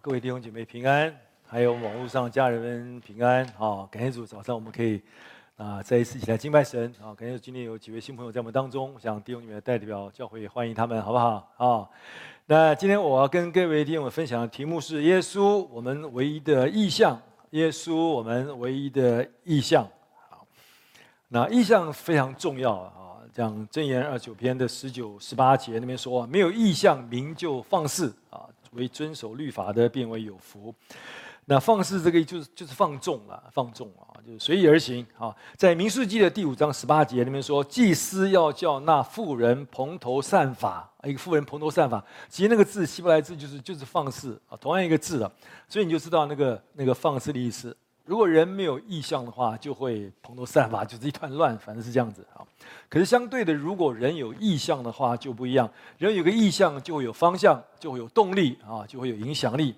各位弟兄姐妹平安，还有网络上家人们平安。好，感谢主，早上我们可以啊再一次一起来敬拜神。好，感谢主，今天有几位新朋友在我们当中，我想弟兄姐妹代表教会欢迎他们，好不好？啊，那今天我要跟各位弟兄们分享的题目是耶稣，我们唯一的意象。耶稣，我们唯一的意象。好，那意象非常重要啊。讲箴言二九篇的十九、十八节那边说，没有意象，民就放肆啊。为遵守律法的，变为有福。那放肆这个就是就是放纵了，放纵啊，就是随意而行啊。在民数记的第五章十八节里面说，祭司要叫那妇人蓬头散发，一个妇人蓬头散发，其实那个字希伯来字就是就是放肆啊，同样一个字的，所以你就知道那个那个放肆的意思。如果人没有意向的话，就会蓬头散发，就是一团乱，反正是这样子啊。可是相对的，如果人有意向的话，就不一样。人有个意向，就会有方向，就会有动力啊，就会有影响力。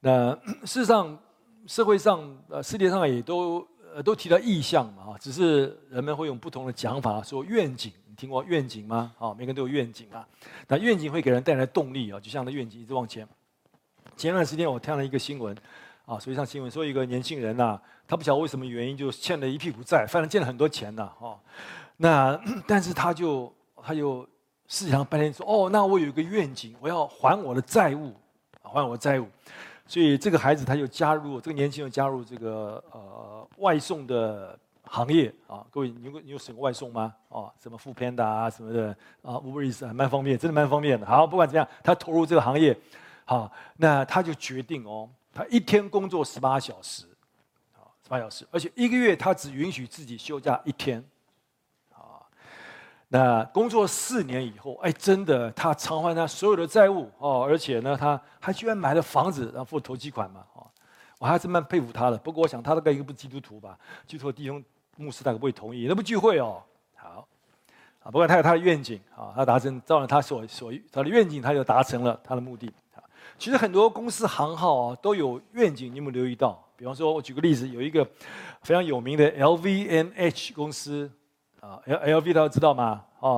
那 事实上，社会上呃，世界上也都呃都提到意向嘛啊，只是人们会用不同的讲法说愿景。你听过愿景吗？啊，每个人都有愿景啊。那愿景会给人带来动力啊，就像那愿景一直往前。前段时间我看了一个新闻。啊，所以上新闻说一个年轻人呐、他不晓得为什么原因，就欠了一屁股债，反正欠了很多钱呐，哦，那 但是他就他就思想半天说，哦，那我有一个愿景，我要还我的债务，还我的债务，所以这个孩子他就加入这个年轻人加入这个呃外送的行业啊，各位你有你有使用外送吗？哦，什么 Foodpanda 啊什么的啊，Uber Eats 还蛮方便，真的蛮方便的。好，不管怎样，他投入这个行业，好，那他就决定哦。他一天工作十八小时，啊，十八小时，而且一个月他只允许自己休假一天，啊，那工作四年以后，哎，真的他偿还他所有的债务哦，而且呢，他还居然买了房子，然后付头期款嘛，哦，我还是蛮佩服他的。不过我想他大概一个不是基督徒吧，基督徒弟兄牧师大概不会同意，那不聚会哦。好，啊，不过他有他的愿景啊，他达成照着他所所他的愿景，他就达成了他的目的。其实很多公司行号啊都有愿景，你有没有留意到？比方说，我举个例子，有一个非常有名的 LVMH 公司啊，L LV 大家知道吗？啊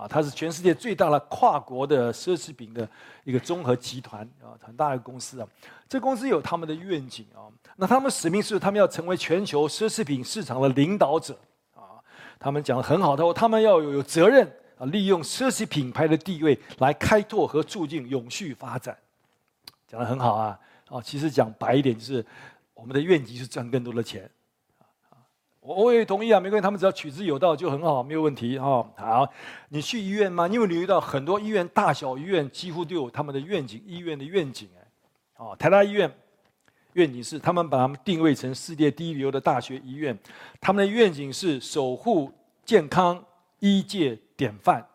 啊，它是全世界最大的跨国的奢侈品的一个综合集团啊，很大的公司啊。这公司有他们的愿景啊，那他们使命是他们要成为全球奢侈品市场的领导者啊。他们讲的很好，他说他们要有有责任啊，利用奢侈品牌的地位来开拓和促进永续发展。讲得很好啊！哦，其实讲白一点就是，我们的愿景是赚更多的钱。我我也同意啊，没关系，他们只要取之有道就很好，没有问题哈。好，你去医院吗？你有留意到很多医院，大小医院几乎都有他们的愿景，医院的愿景哎。哦，台大医院愿景是他们把他们定位成世界第一流的大学医院，他们的愿景是守护健康医界典范。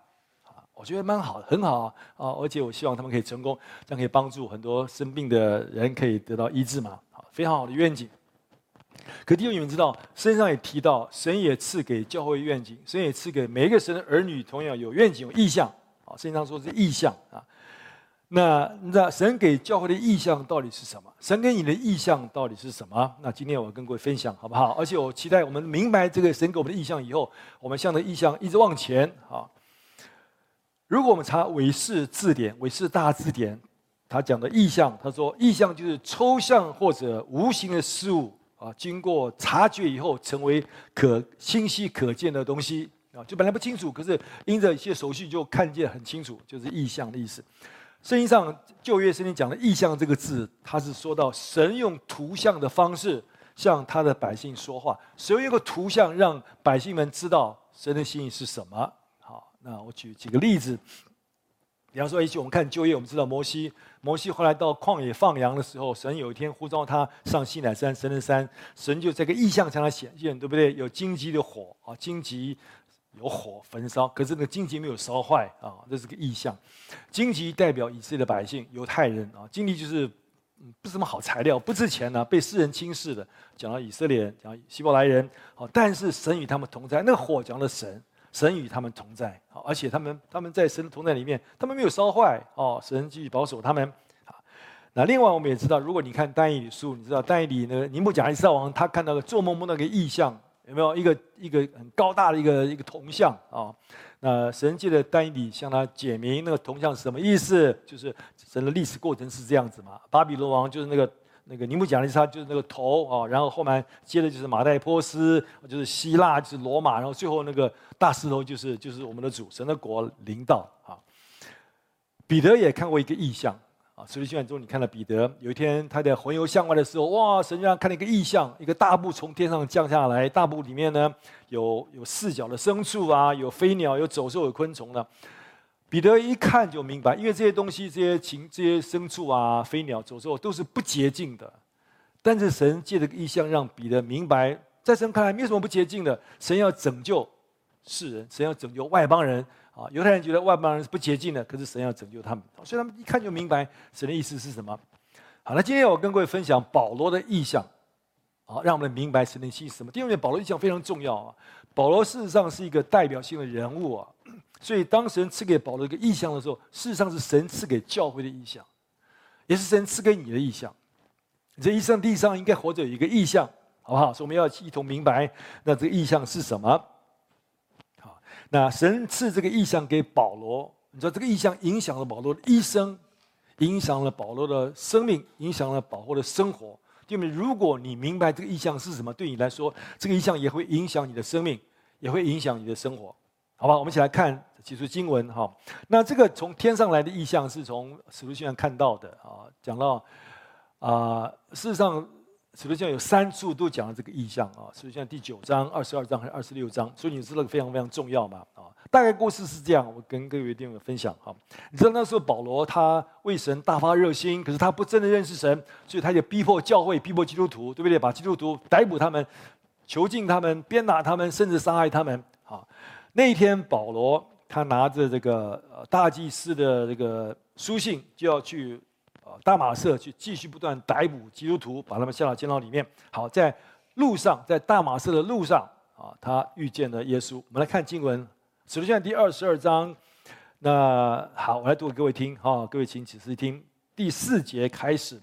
我觉得蛮好的，很好啊！而且我希望他们可以成功，这样可以帮助很多生病的人可以得到医治嘛。好，非常好的愿景。可弟兄你们知道，圣经上也提到，神也赐给教会愿景，神也赐给每一个神的儿女同样有愿景、有意向。啊，圣经上说是意向啊。那那神给教会的意向到底是什么？神给你的意向到底是什么？那今天我跟各位分享好不好？而且我期待我们明白这个神给我们的意向以后，我们向着意向一直往前啊。如果我们查韦氏字典、韦氏大字典，他讲的意象，他说意象就是抽象或者无形的事物啊，经过察觉以后成为可清晰可见的东西啊，就本来不清楚，可是因着一些手续就看见很清楚，就是意象的意思。圣经上旧约圣经讲的意象这个字，他是说到神用图像的方式向他的百姓说话，神用一个图像让百姓们知道神的心意是什么。那我举几个例子，比方说，一起我们看就业，我们知道摩西，摩西后来到旷野放羊的时候，神有一天呼召他上西乃山，神的山，神就这个意象向他显现，对不对？有荆棘的火啊，荆棘有火焚烧，可是那荆棘没有烧坏啊，这是个意象。荆棘代表以色列的百姓，犹太人啊，荆棘就是不是什么好材料，不值钱呢、被世人轻视的。讲到以色列人，讲希伯来人，好，但是神与他们同在，那个火讲的神。神与他们同在，好，而且他们他们在神的同在里面，他们没有烧坏哦。神继续保守他们，那另外我们也知道，如果你看但以理书，你知道但以理呢，尼布甲尼撒王他看到了做梦梦到个异象有没有一个一个很高大的一个一个铜像啊？那神借着但以理向他解明那个铜像是什么意思？就是神的历史过程是这样子嘛？巴比伦王就是那个那个尼布甲尼撒就是那个头啊，然后后面接的就是马代波斯，就是希腊，就是罗马，然后最后那个大石头就是就是我们的主神的国领导啊。彼得也看过一个异象。啊，使徒行传中，你看到彼得有一天他在环游向外的时候，哇！神让他看了一个异象，一个大布从天上降下来，大布里面呢有有四脚的牲畜啊，有飞鸟，有走兽，有昆虫的。彼得一看就明白，因为这些东西、这些禽、这些牲畜啊、飞鸟、走兽都是不洁净的。但是神借这个异象让彼得明白，在神看来没有什么不洁净的，神要拯救世人，神要拯救外邦人。啊，犹太人觉得外邦人是不洁净的，可是神要拯救他们，所以他们一看就明白神的意思是什么。好，那今天我跟各位分享保罗的意象，啊，让我们明白神的意思是什么。第二点，保罗意象非常重要啊。保罗事实上是一个代表性的人物啊，所以当神赐给保罗一个意象的时候，事实上是神赐给教会的意象，也是神赐给你的意象。你这一生地上应该活着有一个意象，好不好？所以我们要一同明白，那这个意象是什么？好那神赐这个意象给保罗，你知道这个意象影响了保罗的一生，影响了保罗的生命，影响了保罗的生活。因为如果你明白这个意象是什么，对你来说，这个意象也会影响你的生命，也会影响你的生活，好吧？我们一起来看几处经文哈。那这个从天上来的意象是从使徒行传看到的啊，讲到啊，事实上。使徒行传有三处都讲了这个意象啊，使徒行传第九章、二十二章还是二十六章，所以你知道非常非常重要嘛啊。大概故事是这样，我跟各位弟兄分享哈。你知道那时候保罗他为神大发热心，可是他不真的认识神，所以他就逼迫教会、逼迫基督徒，对不对？把基督徒逮捕他们、囚禁他们、鞭打他们，甚至杀害他们。好，那一天保罗他拿着这个大祭司的这个书信，就要去呃。大马色去继续不断逮捕基督徒，把他们下到监牢里面。好，在路上，在大马色的路上啊，他遇见了耶稣。我们来看经文，使徒行传第二十二章。那好，我来读给各位听哈，各位请仔细听。第四节开始，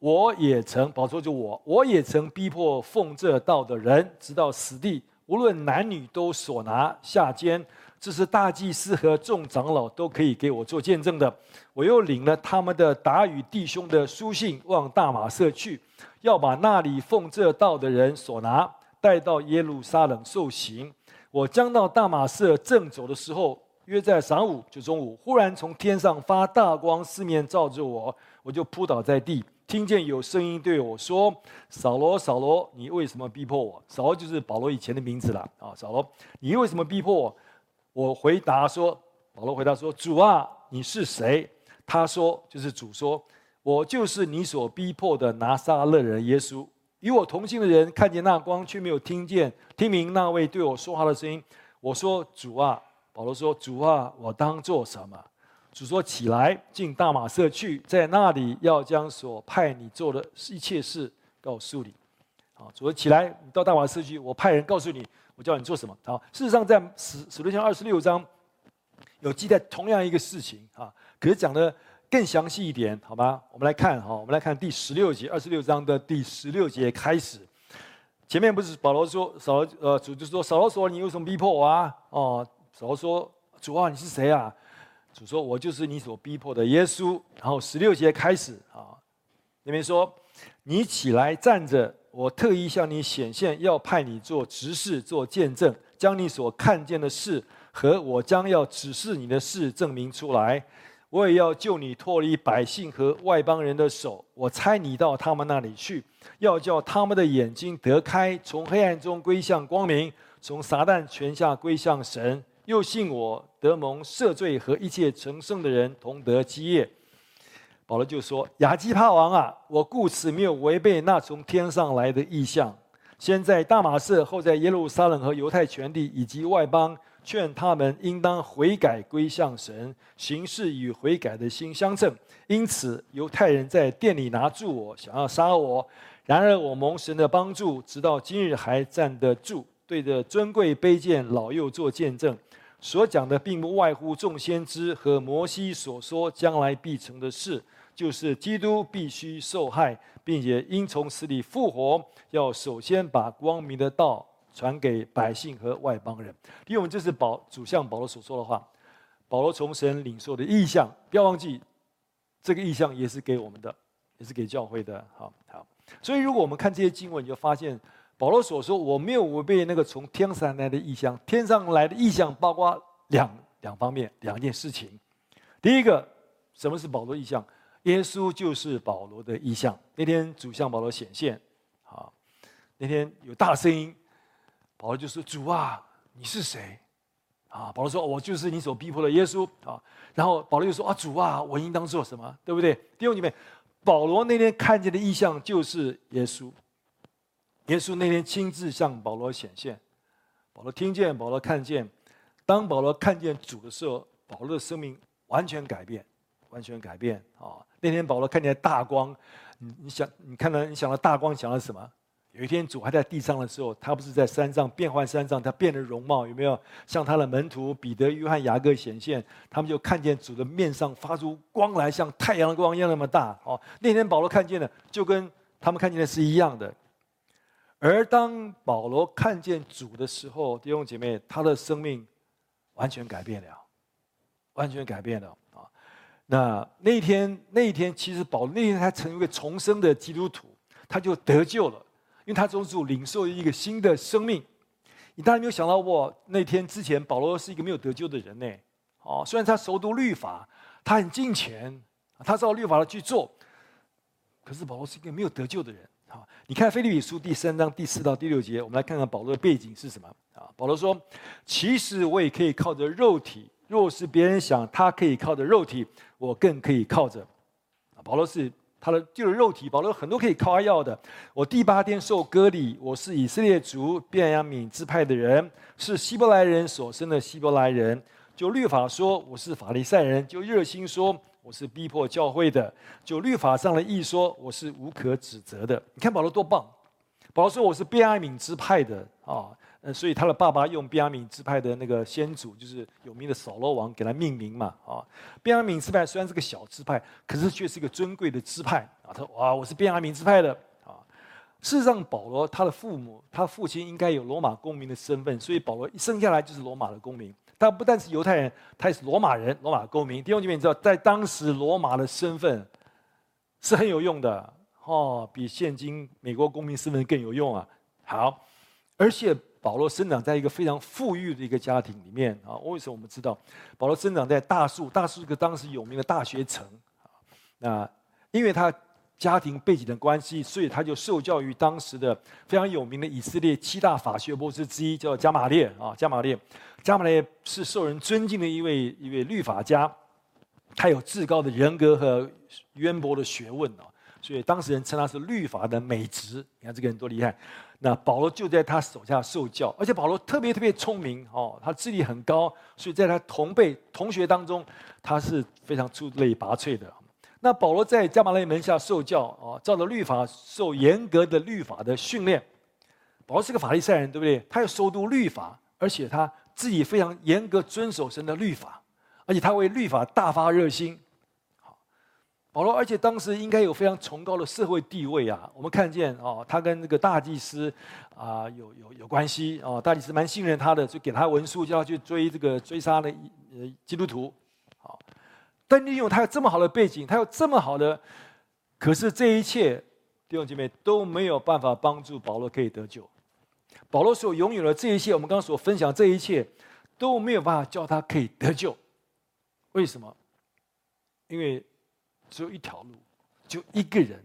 我也曾，保罗说就我，我也曾逼迫奉这道的人，直到死地，无论男女都所拿下监。这是大祭司和众长老都可以给我做见证的。我又领了他们的达与弟兄的书信，往大马色去，要把那里奉这道的人所拿带到耶路撒冷受刑。我将到大马色正走的时候，约在晌午，就中午，忽然从天上发大光，四面照着我，我就扑倒在地，听见有声音对我说：“扫罗，扫罗，你为什么逼迫我？”扫罗就是保罗以前的名字了啊，扫罗，你为什么逼迫我？我回答说：“保罗回答说，主啊，你是谁？”他说：“就是主说，我就是你所逼迫的拿撒勒人耶稣。与我同行的人看见那光，却没有听见听明那位对我说话的声音。我说：主啊，保罗说：主啊，我当做什么？主说：起来，进大马色去，在那里要将所派你做的一切事告诉你。好，主说：起来，你到大马色去，我派人告诉你。”我叫你做什么？好，事实上在使使徒行二十六章有记载同样一个事情啊，可是讲的更详细一点，好吧？我们来看哈，我们来看第十六节，二十六章的第十六节开始。前面不是保罗说扫罗呃主就说扫罗说，你有什么逼迫我啊？哦，扫罗说主啊，你是谁啊？主说我就是你所逼迫的耶稣。然后十六节开始啊，那边说你起来站着。我特意向你显现，要派你做执事，做见证，将你所看见的事和我将要指示你的事证明出来。我也要救你脱离百姓和外邦人的手。我差你到他们那里去，要叫他们的眼睛得开，从黑暗中归向光明，从撒旦权下归向神。又信我得蒙赦罪和一切成圣的人同得基业。保罗就说：“亚基帕王啊，我故此没有违背那从天上来的意象，先在大马色，后在耶路撒冷和犹太全地以及外邦，劝他们应当悔改归向神，行事与悔改的心相称。因此，犹太人在殿里拿住我，想要杀我。然而我蒙神的帮助，直到今日还站得住，对着尊贵卑贱老幼做见证。所讲的并不外乎众先知和摩西所说将来必成的事。”就是基督必须受害，并且因从死里复活，要首先把光明的道传给百姓和外邦人。因为我们这是保主向保罗所说的话，保罗从神领受的意象，不要忘记，这个意象也是给我们的，也是给教会的。好好，所以如果我们看这些经文，你就发现保罗所说，我没有违背那个从天上来的异象。天上来的异象包括两两方面，两件事情。第一个，什么是保罗异象？耶稣就是保罗的异象。那天主向保罗显现，啊，那天有大声音，保罗就说：“主啊，你是谁？”啊，保罗说：“我就是你所逼迫的耶稣。”啊，然后保罗又说：“啊，主啊，我应当做什么？对不对？”弟兄姐妹，保罗那天看见的异象就是耶稣。耶稣那天亲自向保罗显现，保罗听见，保罗看见。当保罗看见主的时候，保罗的生命完全改变，完全改变啊！那天保罗看见大光，你你想，你看到你想到大光，想到什么？有一天主还在地上的时候，他不是在山上变换山上，他变了容貌，有没有？向他的门徒彼得、约翰、雅各显现，他们就看见主的面上发出光来，像太阳的光一样那么大。哦，那天保罗看见的，就跟他们看见的是一样的。而当保罗看见主的时候，弟兄姐妹，他的生命完全改变了，完全改变了啊。那那一天，那一天，其实保罗那天他成为重生的基督徒，他就得救了，因为他从主领受一个新的生命。你当然没有想到，我那天之前保罗是一个没有得救的人呢。哦，虽然他熟读律法，他很敬虔，他照律法的去做，可是保罗是一个没有得救的人。好，你看腓立比书第三章第四到第六节，我们来看看保罗的背景是什么啊？保罗说：“其实我也可以靠着肉体。”若是别人想他可以靠着肉体，我更可以靠着。保罗是他的就是肉体，保罗很多可以夸耀的。我第八天受割礼，我是以色列族便雅悯支派的人，是希伯来人所生的希伯来人。就律法说，我是法利赛人；就热心说，我是逼迫教会的；就律法上的义说，我是无可指责的。你看保罗多棒！保罗说我是便雅悯支派的啊。呃，所以他的爸爸用便雅悯支派的那个先祖，就是有名的扫罗王，给他命名嘛。啊，便雅悯支派虽然是个小支派，可是却是一个尊贵的支派啊。他说：“哇，我是便雅悯支派的啊。”事实上，保罗他的父母，他父亲应该有罗马公民的身份，所以保罗一生下来就是罗马的公民。他不但是犹太人，他也是罗马人，罗马公民。弟兄姐妹，你知道，在当时罗马的身份是很有用的哦，比现今美国公民身份更有用啊。好，而且。保罗生长在一个非常富裕的一个家庭里面啊。为什么我们知道保罗生长在大数？大数是个当时有名的大学城啊。那因为他家庭背景的关系，所以他就受教于当时的非常有名的以色列七大法学博士之一，叫加玛列啊。加玛列，加玛列是受人尊敬的一位一位律法家，他有至高的人格和渊博的学问啊。所以当时人称他是律法的美职。你看这个人多厉害！那保罗就在他手下受教，而且保罗特别特别聪明哦，他智力很高，所以在他同辈同学当中，他是非常出类拔萃的。那保罗在加玛利门下受教哦，照着律法受严格的律法的训练。保罗是个法利赛人，对不对？他要熟读律法，而且他自己非常严格遵守神的律法，而且他为律法大发热心。保罗，而且当时应该有非常崇高的社会地位啊！我们看见哦，他跟那个大祭司啊有有有关系哦，大祭司蛮信任他的，就给他文书，叫他去追这个追杀的呃基督徒。但利用他有这么好的背景，他有这么好的，可是这一切弟兄姐妹都没有办法帮助保罗可以得救。保罗所拥有的这一切，我们刚刚所分享这一切都没有办法叫他可以得救。为什么？因为。只有一条路，就一个人。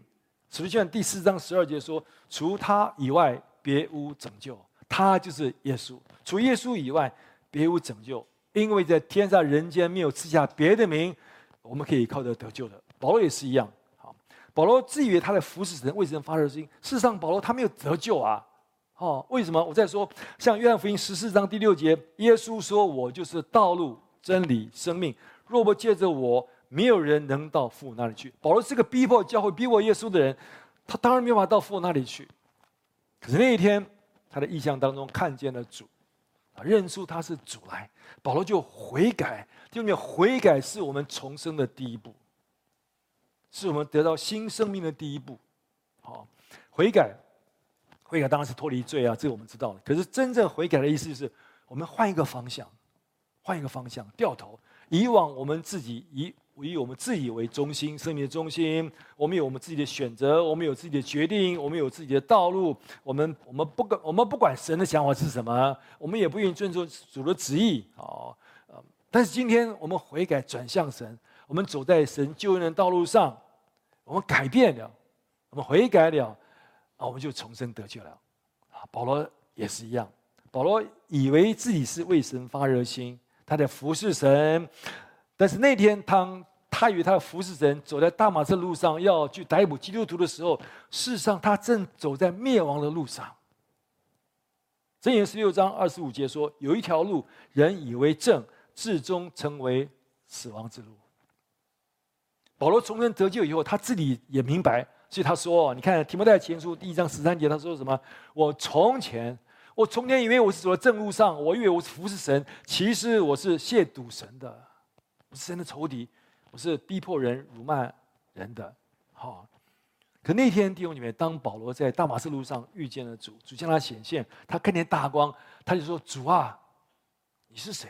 使徒行第四章十二节说：“除他以外，别无拯救。他就是耶稣。除耶稣以外，别无拯救。因为在天上人间没有赐下别的名，我们可以靠着得救的。”保罗也是一样。好，保罗自以为他的服侍神，为神发热心。事实上，保罗他没有得救啊。哦，为什么？我再说，像约翰福音十四章第六节，耶稣说：“我就是道路、真理、生命。若不借着我。”没有人能到父那里去。保罗是个逼迫教会、逼迫耶稣的人，他当然没有办法到父那里去。可是那一天，他的异象当中看见了主，认出他是主来，保罗就悔改。就没有悔改是我们重生的第一步，是我们得到新生命的第一步。好，悔改，悔改当然是脱离罪啊，这个我们知道了。可是真正悔改的意思就是，我们换一个方向，换一个方向，掉头。以往我们自己以以我们自己为中心，生命的中心，我们有我们自己的选择，我们有自己的决定，我们有自己的道路。我们我们不管我们不管神的想法是什么，我们也不愿意遵守主的旨意。哦，但是今天我们悔改转向神，我们走在神救恩的道路上，我们改变了，我们悔改了。啊，我们就重生得救了。啊，保罗也是一样。保罗以为自己是为神发热心，他在服侍神。但是那天，当他与他的服侍神，走在大马色路上要去逮捕基督徒的时候，事实上他正走在灭亡的路上。箴言十六章二十五节说：“有一条路，人以为正，至终成为死亡之路。”保罗重生得救以后，他自己也明白。所以他说：“你看提摩太前书第一章十三节，他说什么？我从前，我从前以为我是走在正路上，我以为我是服侍神，其实我是亵渎神的，我是神的仇敌，我是逼迫人、辱骂人的。好，可那天弟兄里面，当保罗在大马士路上遇见了主，主向他显现，他看见大光，他就说：主啊，你是谁？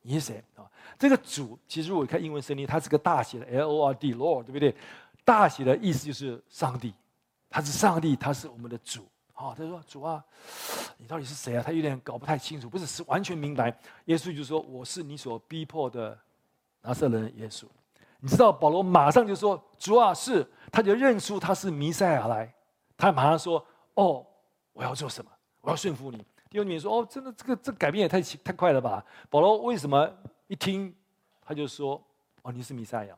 你是谁？啊，这个主其实如果看英文圣经，它是个大写的 L O R D，Lord，对不对？”大写的意思就是上帝，他是上帝，他是我们的主。好，他说：“主啊，你到底是谁啊？”他有点搞不太清楚，不是是完全明白。耶稣就说：“我是你所逼迫的拿撒勒人耶稣。”你知道保罗马上就说：“主啊，是。”他就认出他是弥赛亚来，他马上说：“哦，我要做什么？我要顺服你。”弟兄们说：“哦，真的，这个这改变也太太快了吧？”保罗为什么一听他就说：“哦，你是弥赛亚。”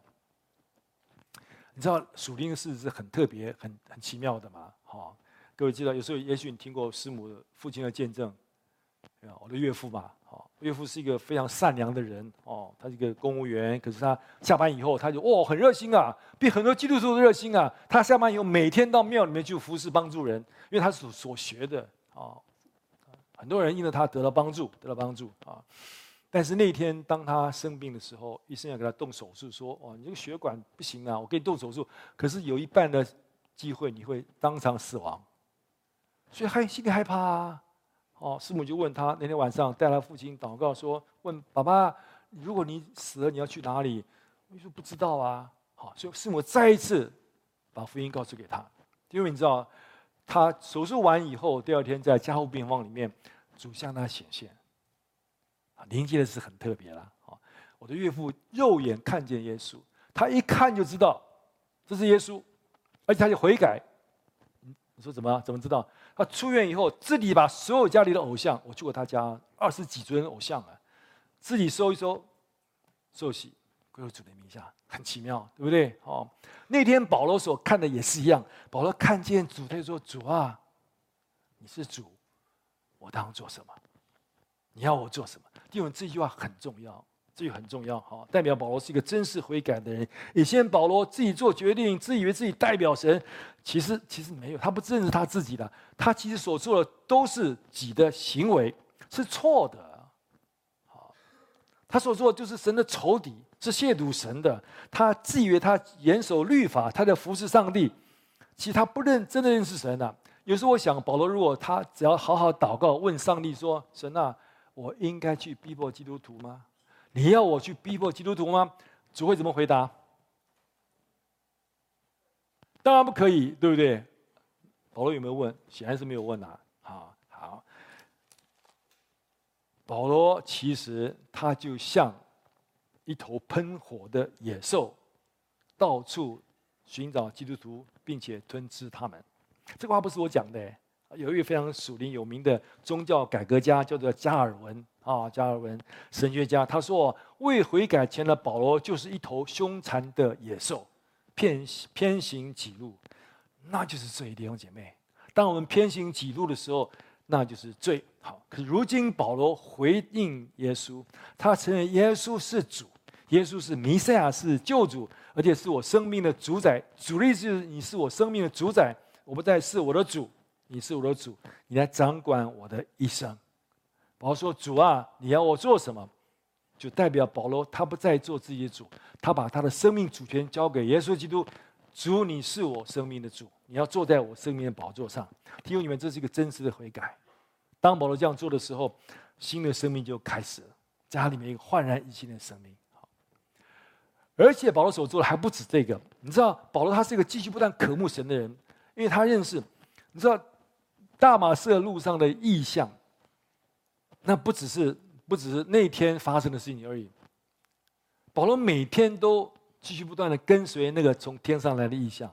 你知道属灵的事是很特别、很很奇妙的嘛？好，各位知道，有时候也许你听过师母父亲的见证，我的岳父嘛，好，岳父是一个非常善良的人哦，他是一个公务员，可是他下班以后他就哦很热心啊，比很多基督徒都热心啊。他下班以后每天到庙里面去服侍帮助人，因为他所所学的啊，很多人因为他得到帮助，得到帮助啊。但是那天，当他生病的时候，医生要给他动手术，说：“哦，你这个血管不行啊，我给你动手术，可是有一半的机会你会当场死亡。”所以害心里害怕啊。哦，师母就问他那天晚上带他父亲祷告说：“问爸爸，如果你死了，你要去哪里？”你说不知道啊。好，所以师母再一次把福音告诉给他，因为你知道，他手术完以后，第二天在加护病房里面，主向他显现。临界的是很特别了，我的岳父肉眼看见耶稣，他一看就知道这是耶稣，而且他就悔改。你说怎么怎么知道？他出院以后，自己把所有家里的偶像，我去过他家二十几尊偶像啊，自己收一收，受洗归入主的名下，很奇妙，对不对？哦，那天保罗所看的也是一样，保罗看见主，他就说：“主啊，你是主，我当做什么？你要我做什么？”因为这句话很重要，这个很重要，哈，代表保罗是一个真实悔改的人。以前保罗自己做决定，自以为自己代表神，其实其实没有，他不认识他自己的，他其实所做的都是己的行为，是错的。好，他所做的就是神的仇敌，是亵渎神的。他自以为他严守律法，他在服侍上帝，其实他不认真的认识神的。有时候我想，保罗如果他只要好好祷告，问上帝说：“神啊。”我应该去逼迫基督徒吗？你要我去逼迫基督徒吗？主会怎么回答？当然不可以，对不对？保罗有没有问？显然是没有问啊。好，好。保罗其实他就像一头喷火的野兽，到处寻找基督徒，并且吞吃他们。这个话不是我讲的。有一位非常属灵有名的宗教改革家，叫做加尔文啊，加尔文神学家。他说：“未悔改前的保罗就是一头凶残的野兽，偏偏行己路，那就是罪。弟兄姐妹，当我们偏行己路的时候，那就是罪。好，可是如今保罗回应耶稣，他承认耶稣是主，耶稣是弥赛亚，是救主，而且是我生命的主宰。主力是你是我生命的主宰，我不再是我的主。”你是我的主，你来掌管我的一生。保罗说：“主啊，你要我做什么？”就代表保罗他不再做自己的主，他把他的生命主权交给耶稣基督。主，你是我生命的主，你要坐在我生命的宝座上。弟兄，你们这是一个真实的悔改。当保罗这样做的时候，新的生命就开始了，在他里面一个焕然一新的生命。而且保罗所做的还不止这个，你知道，保罗他是一个继续不断渴慕神的人，因为他认识，你知道，大马色路上的异象，那不只是不只是那天发生的事情而已。保罗每天都继续不断的跟随那个从天上来的异象，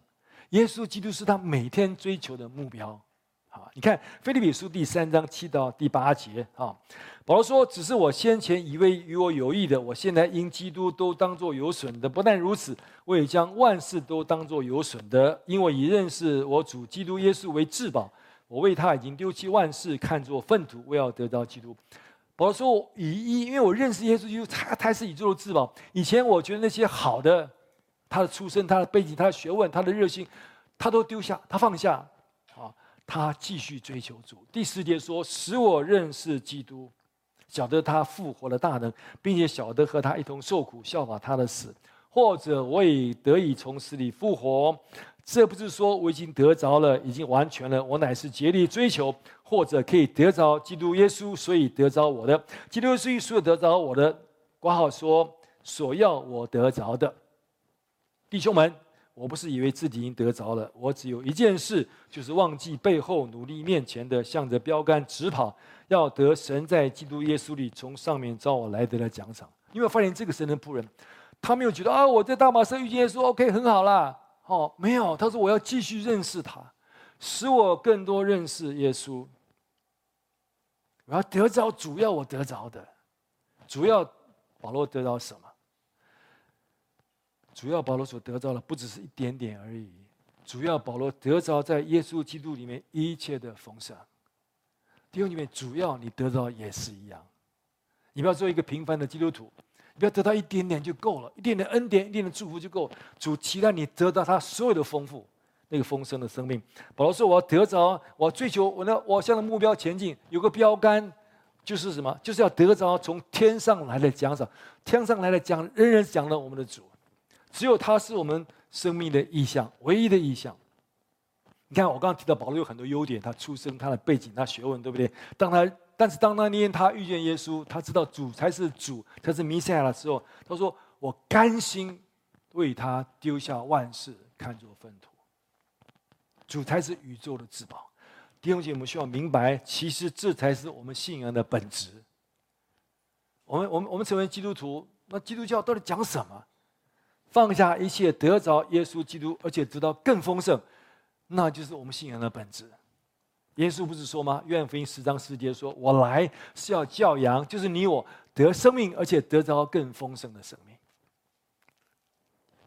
耶稣基督是他每天追求的目标。好，你看腓利比书第三章七到第八节啊，保罗说：“只是我先前以为与我有益的，我现在因基督都当作有损的；不但如此，我也将万事都当作有损的，因为我以认识我主基督耶稣为至宝。我为他已经丢弃万事，看作粪土，为要得到基督。”保罗说：“以一，因为我认识耶稣基督，他他是宇宙的至宝。以前我觉得那些好的，他的出身、他的背景、他的学问、他的热心，他都丢下，他放下啊。”他继续追求主。第四节说：“使我认识基督，晓得他复活的大能，并且晓得和他一同受苦，效法他的死，或者我也得以从死里复活。这不是说我已经得着了，已经完全了。我乃是竭力追求，或者可以得着基督耶稣，所以得着我的。基督耶稣所以得着我的，括号说所要我得着的，弟兄们。”我不是以为自己已经得着了，我只有一件事，就是忘记背后，努力面前的，向着标杆直跑，要得神在基督耶稣里从上面召我来得的奖赏。因为我发现这个神的仆人，他没有觉得啊，我在大马色遇见耶稣，OK，很好啦。哦，没有，他说我要继续认识他，使我更多认识耶稣。我要得着主要我得着的，主要保罗得到什么？主要保罗所得到的不只是一点点而已，主要保罗得着在耶稣基督里面一切的丰盛。弟兄里面，主要你得到也是一样，你不要做一个平凡的基督徒，不要得到一点点就够了，一点点恩典、一点点祝福就够。主期待你得到他所有的丰富，那个丰盛的生命。保罗说：“我要得着，我要追求，我呢，我向着目标前进，有个标杆，就是什么？就是要得着从天上来的奖赏。天上来的奖，人人讲了我们的主。”只有他是我们生命的意象，唯一的意象。你看，我刚刚提到保罗有很多优点，他出生、他的背景、他学问，对不对？当他，但是当那年他遇见耶稣，他知道主才是主，才是弥赛亚的时候，他说：“我甘心为他丢下万事，看作粪土。主才是宇宙的至宝。”弟兄姐妹，我们需要明白，其实这才是我们信仰的本质。我们、我们、我们成为基督徒，那基督教到底讲什么？放下一切，得着耶稣基督，而且得到更丰盛，那就是我们信仰的本质。耶稣不是说吗？约翰福音十章十节说：“我来是要叫羊，就是你我得生命，而且得着更丰盛的生命。”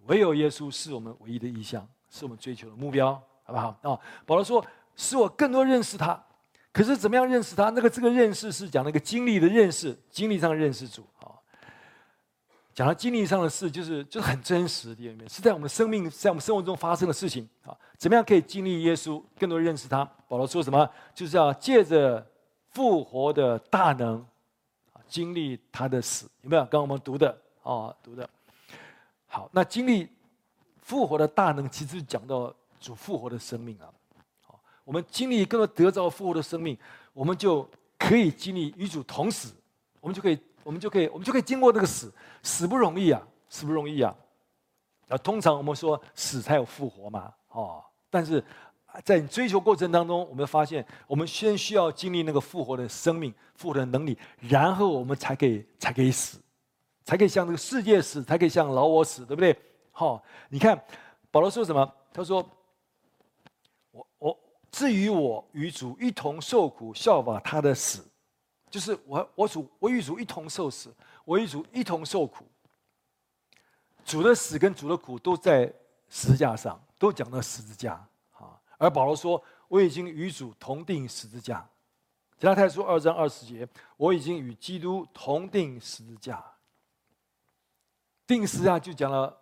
唯有耶稣是我们唯一的意向，是我们追求的目标，好不好？啊，保罗说：“使我更多认识他。”可是怎么样认识他？那个这个认识是讲那个经历的认识，经历上认识主。讲到经历上的事，就是就是很真实的里面，是在我们生命、在我们生活中发生的事情啊。怎么样可以经历耶稣，更多认识他？保罗说什么？就是要借着复活的大能，啊，经历他的死。有没有？刚刚我们读的啊，读的。好，那经历复活的大能，其实讲到主复活的生命啊。好，我们经历更多得着复活的生命，我们就可以经历与主同死，我们就可以。我们就可以，我们就可以经过这个死，死不容易啊，死不容易啊。啊，通常我们说死才有复活嘛，哦，但是在你追求过程当中，我们发现，我们先需要经历那个复活的生命、复活的能力，然后我们才可以才可以死，才可以向这个世界死，才可以向老我死，对不对？好，哦，你看保罗说什么？他说：“我我至于我与主一同受苦，效法他的死。”就是我，我主，我与主一同受死，我与主一同受苦。主的死跟主的苦都在十字架上，都讲到十字架啊。而保罗说：“我已经与主同定十字架。”加拉太书二章二十节：“我已经与基督同定十字架。”定十字架就讲了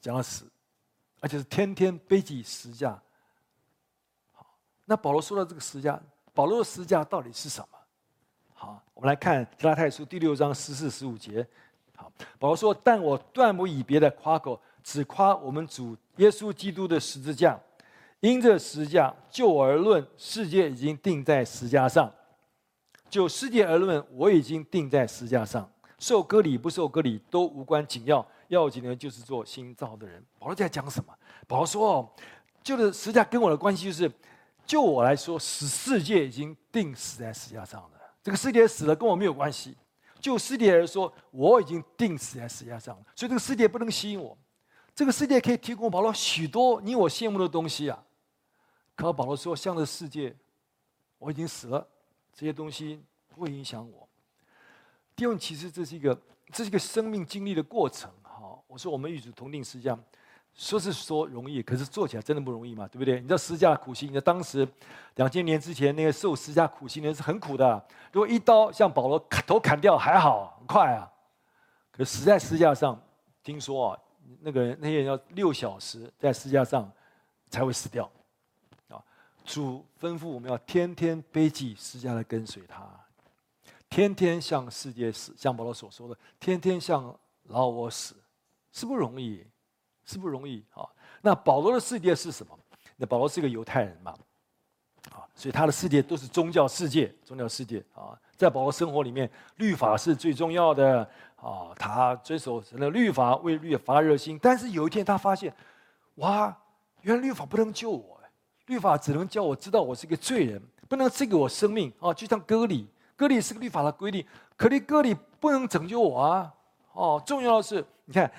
讲了死，而且是天天背起十字架。好，那保罗说到这个十字架，保罗的十字架到底是什么？好，我们来看《加拉太书》第六章十四、十五节。好，保罗说：“但我断不以别的夸口，只夸我们主耶稣基督的十字架，因这十字架，就我而论，世界已经定在十字架上；就世界而论，我已经定在十字架上。受割礼不受割礼都无关紧要，要紧的就是做新造的人。保罗在讲什么？保罗说：“哦，就是十字架跟我的关系，就是就我来说，使世界已经定死在十字架上了。这个世界死了，跟我没有关系。就世界来说，我已经定死在十字架上了，所以这个世界不能吸引我。这个世界可以提供保罗许多你我羡慕的东西啊。可保罗说，向着世界，我已经死了，这些东西不会影响我。”弟兄，其实这是一个，这是一个生命经历的过程。哈，我说我们与主同定是这样，说是说容易，可是做起来真的不容易嘛，对不对？你知道十字架苦心，你知道当时两千年之前那个受十字架苦心的人是很苦的。如果一刀像保罗砍头砍掉还好，很快啊。可是死在十字架上，听说啊，那个那些人要六小时在十字架上才会死掉。啊，主吩咐我们要天天背起十字架来跟随他。天天向世界死，像保罗所说的，天天向老我死，是不容易，是不容易啊。那保罗的世界是什么？那保罗是一个犹太人嘛，啊，所以他的世界都是宗教世界，宗教世界啊。在保罗生活里面，律法是最重要的啊，他遵守神的律法，为律法热心。但是有一天他发现，哇，原来律法不能救我，律法只能叫我知道我是一个罪人，不能赐给我生命啊，就像割礼。割礼是个律法的规定，可你割礼不能拯救我啊！哦，重要的是，你看，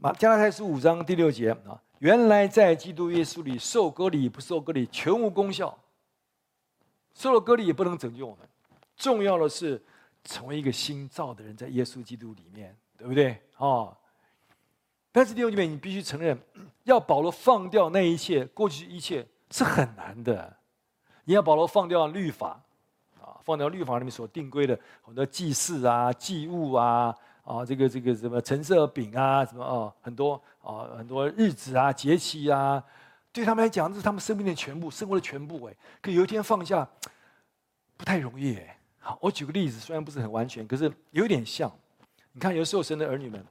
马加拉太书五章第六节啊，原来在基督耶稣里受割礼不受割礼全无功效，受了割礼也不能拯救我们。重要的是成为一个新造的人，在耶稣基督里面，对不对？啊，但是弟兄姐妹，你必须承认，要保罗放掉那一切过去一切是很难的。你要保罗放掉律法。啊放掉律法里面所定规的很多祭祀啊、祭物啊、啊这个这个什么橙色饼啊、什么哦很多啊很多日子啊、节气啊，对他们来讲这是他们生命的全部、生活的全部哎。可有一天放下不太容易哎。好，我举个例子，虽然不是很完全，可是有点像。你看，有时候神的儿女们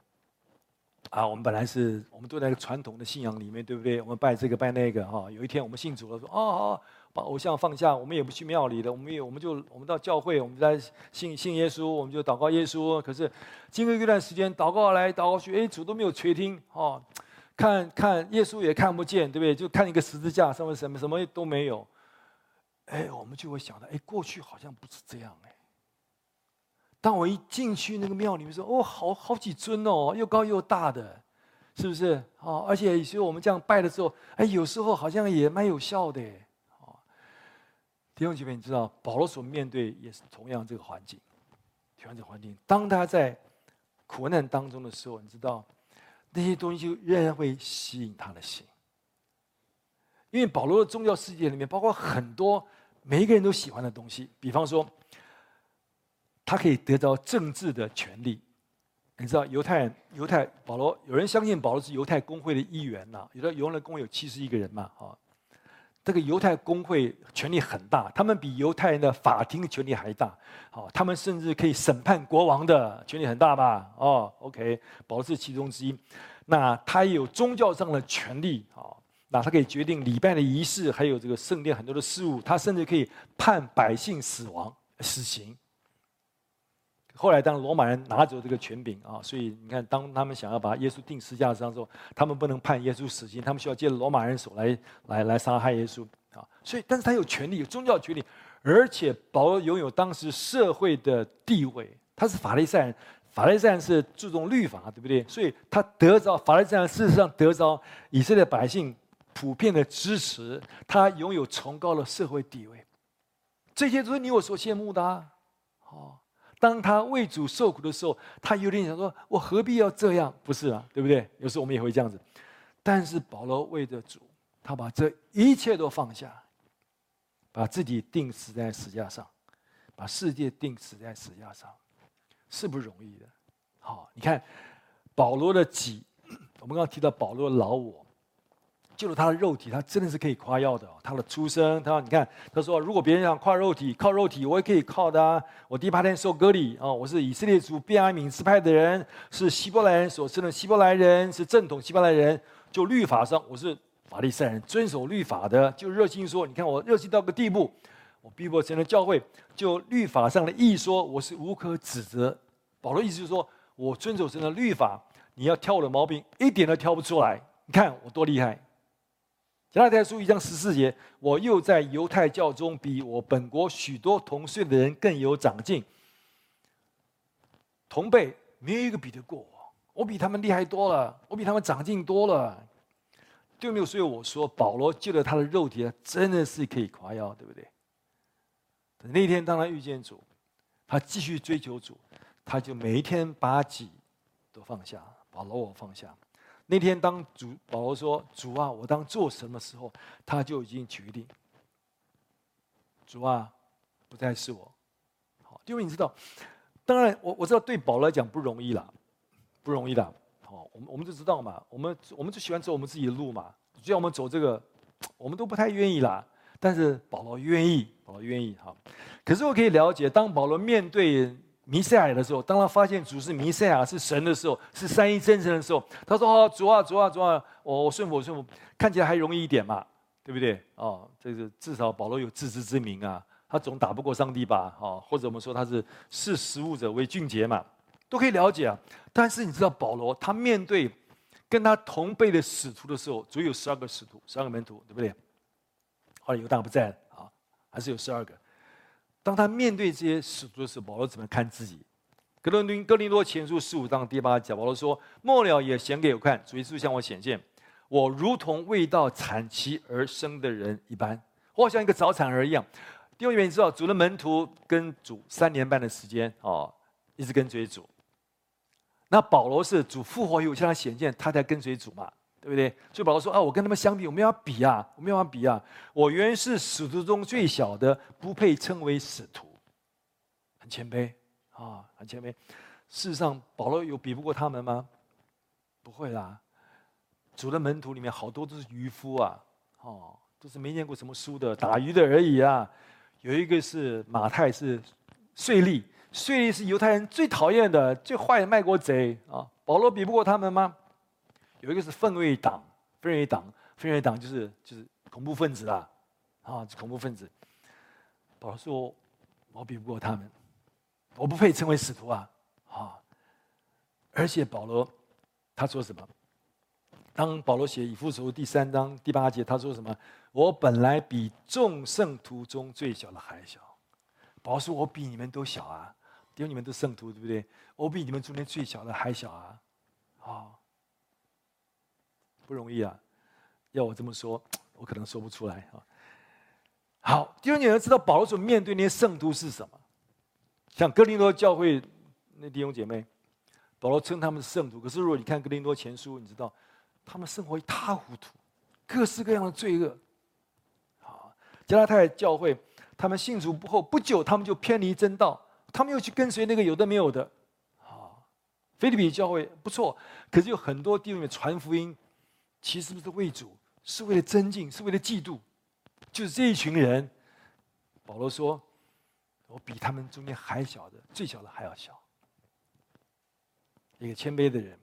啊，我们本来是我们都在传统的信仰里面，对不对？我们拜这个拜那个哈。有一天我们信主了，说哦哦。偶像放下，我们也不去庙里的。我们也，我们就，我们到教会，我们在信信耶稣，我们就祷告耶稣。可是经过一段时间，祷告来祷告去，哎，主都没有垂听，哦，看看耶稣也看不见，对不对？就看一个十字架上面什么什么都没有。哎，我们就会想到，哎，过去好像不是这样哎。当我一进去那个庙里面说，哦，好好几尊哦，又高又大的，是不是？哦，而且有时候我们这样拜的时候，哎，有时候好像也蛮有效的。弟兄姐妹，你知道保罗所面对也是同样这个环境，同样这个环境。当他在苦难当中的时候，你知道那些东西仍然会吸引他的心，因为保罗的宗教世界里面包括很多每一个人都喜欢的东西，比方说，他可以得到政治的权利。你知道犹太人，犹太保罗有人相信保罗是犹太公会的一员呐，有的犹太公会有七十一个人嘛，啊。这个犹太公会权力很大，他们比犹太人的法庭权力还大。好，他们甚至可以审判国王的权力很大吧？哦，OK，保罗是其中之一。那他也有宗教上的权利，好，那他可以决定礼拜的仪式，还有这个圣殿很多的事物。他甚至可以判百姓死亡、死刑。后来，当罗马人拿走这个权柄啊，所以你看，当他们想要把耶稣钉十字架上的时候，他们不能判耶稣死刑，他们需要借罗马人手来来来杀害耶稣啊。所以，但是他有权利，有宗教权利，而且保罗拥有当时社会的地位。他是法利赛人，法利赛人是注重律法，对不对？所以他得着法利赛人，事实上得着以色列百姓普遍的支持，他拥有崇高的社会地位。这些都是你我所羡慕的啊，好。当他为主受苦的时候，他有点想说：“我何必要这样？不是啊，对不对？有时候我们也会这样子。但是保罗为着主，他把这一切都放下，把自己钉死在十架上，把世界钉死在十架上，是不容易的。好，你看保罗的己，我们刚刚提到保罗老我。”就是他的肉体，他真的是可以夸耀的。他的出生，他说：“你看，他说如果别人想夸肉体，靠肉体，我也可以靠的啊。我第八天受割礼啊，我是以色列族便雅悯支派的人，是希伯来人所生的希伯来人，是正统希伯来人。就律法上我是法利赛人，遵守律法的，就热心说，你看我热心到个地步，我逼迫神的教会，就律法上的义说我是无可指责。保罗意思是说我遵守神的律法，你要挑我的毛病，一点都挑不出来。你看我多厉害。加拉太书一章十四节，我又在犹太教中比我本国许多同岁的人更有长进。同辈没有一个比得过我，我比他们厉害多了，我比他们长进多了。对没有？所以我说，保罗借了他的肉体，真的是可以夸耀，对不对？那天当他遇见主，他继续追求主，他就每一天把己都放下，保罗我放下。那天，当主保罗说：“主啊，我当做什么时候？”他就已经决定：“主啊，不再是我。”好，因为你知道，当然我我知道对保罗来讲不容易啦，不容易的。好，我们我们就知道嘛，我们我们就喜欢走我们自己的路嘛。只要我们走这个，我们都不太愿意啦。但是保罗愿意，保罗愿意。好，可是我可以了解，当保罗面对。弥赛亚的时候，当他发现主是弥赛亚，是神的时候，是三一真神的时候，他说：“哦，主啊，主啊，主啊，我我顺服，顺服，看起来还容易一点嘛，对不对？哦，这个至少保罗有自知之明啊，他总打不过上帝吧？哦，或者我们说他是视食物者为俊杰嘛，都可以了解啊。但是你知道保罗他面对跟他同辈的使徒的时候，只有十二个使徒，十二个门徒，对不对？后来犹大不在了啊，还是有十二个。”当他面对这些使徒的时候，保罗怎么看自己？格林丁格林多前书十五章第八节，保罗说：“末了也显给我看，主耶稣向我显现，我如同未到产期而生的人一般，我好像一个早产儿一样。”第二点，你知道主的门徒跟主三年半的时间哦，一直跟随主。那保罗是主复活以后向他显现，他才跟随主嘛。对不对？所以保罗说：“啊，我跟他们相比，我没有法比啊，我没有法比啊！我原是使徒中最小的，不配称为使徒。很谦卑啊，很谦卑。事实上，保罗有比不过他们吗？不会啦。主的门徒里面好多都是渔夫啊，哦，都是没念过什么书的，打鱼的而已啊。有一个是马太，是税吏，税吏是犹太人最讨厌的、最坏的卖国贼啊。保罗比不过他们吗？”有一个是奋锐党，奋锐党，奋锐党就是就是恐怖分子啦，啊，恐怖分子。保罗说：“我比不过他们，我不配称为使徒啊！”啊，而且保罗他说什么？当保罗写以弗所第三章第八节，他说什么？我本来比众圣徒中最小的还小。保罗说：“我比你们都小啊，因为你们都圣徒，对不对？我比你们中间最小的还小啊！”啊。不容易啊！要我这么说，我可能说不出来啊。好，第二，你要知道保罗所面对那些圣徒是什么？像哥林多教会那弟兄姐妹，保罗称他们是圣徒。可是如果你看哥林多前书，你知道他们生活一塌糊涂，各式各样的罪恶。好，加拉太教会，他们信主不后不久，他们就偏离真道，他们又去跟随那个有的没有的。好，腓立比教会不错，可是有很多弟兄姐妹传福音。其实不是为主，是为了增进，是为了嫉妒，就是这一群人。保罗说：“我比他们中间还小的，最小的还要小。”一个谦卑的人。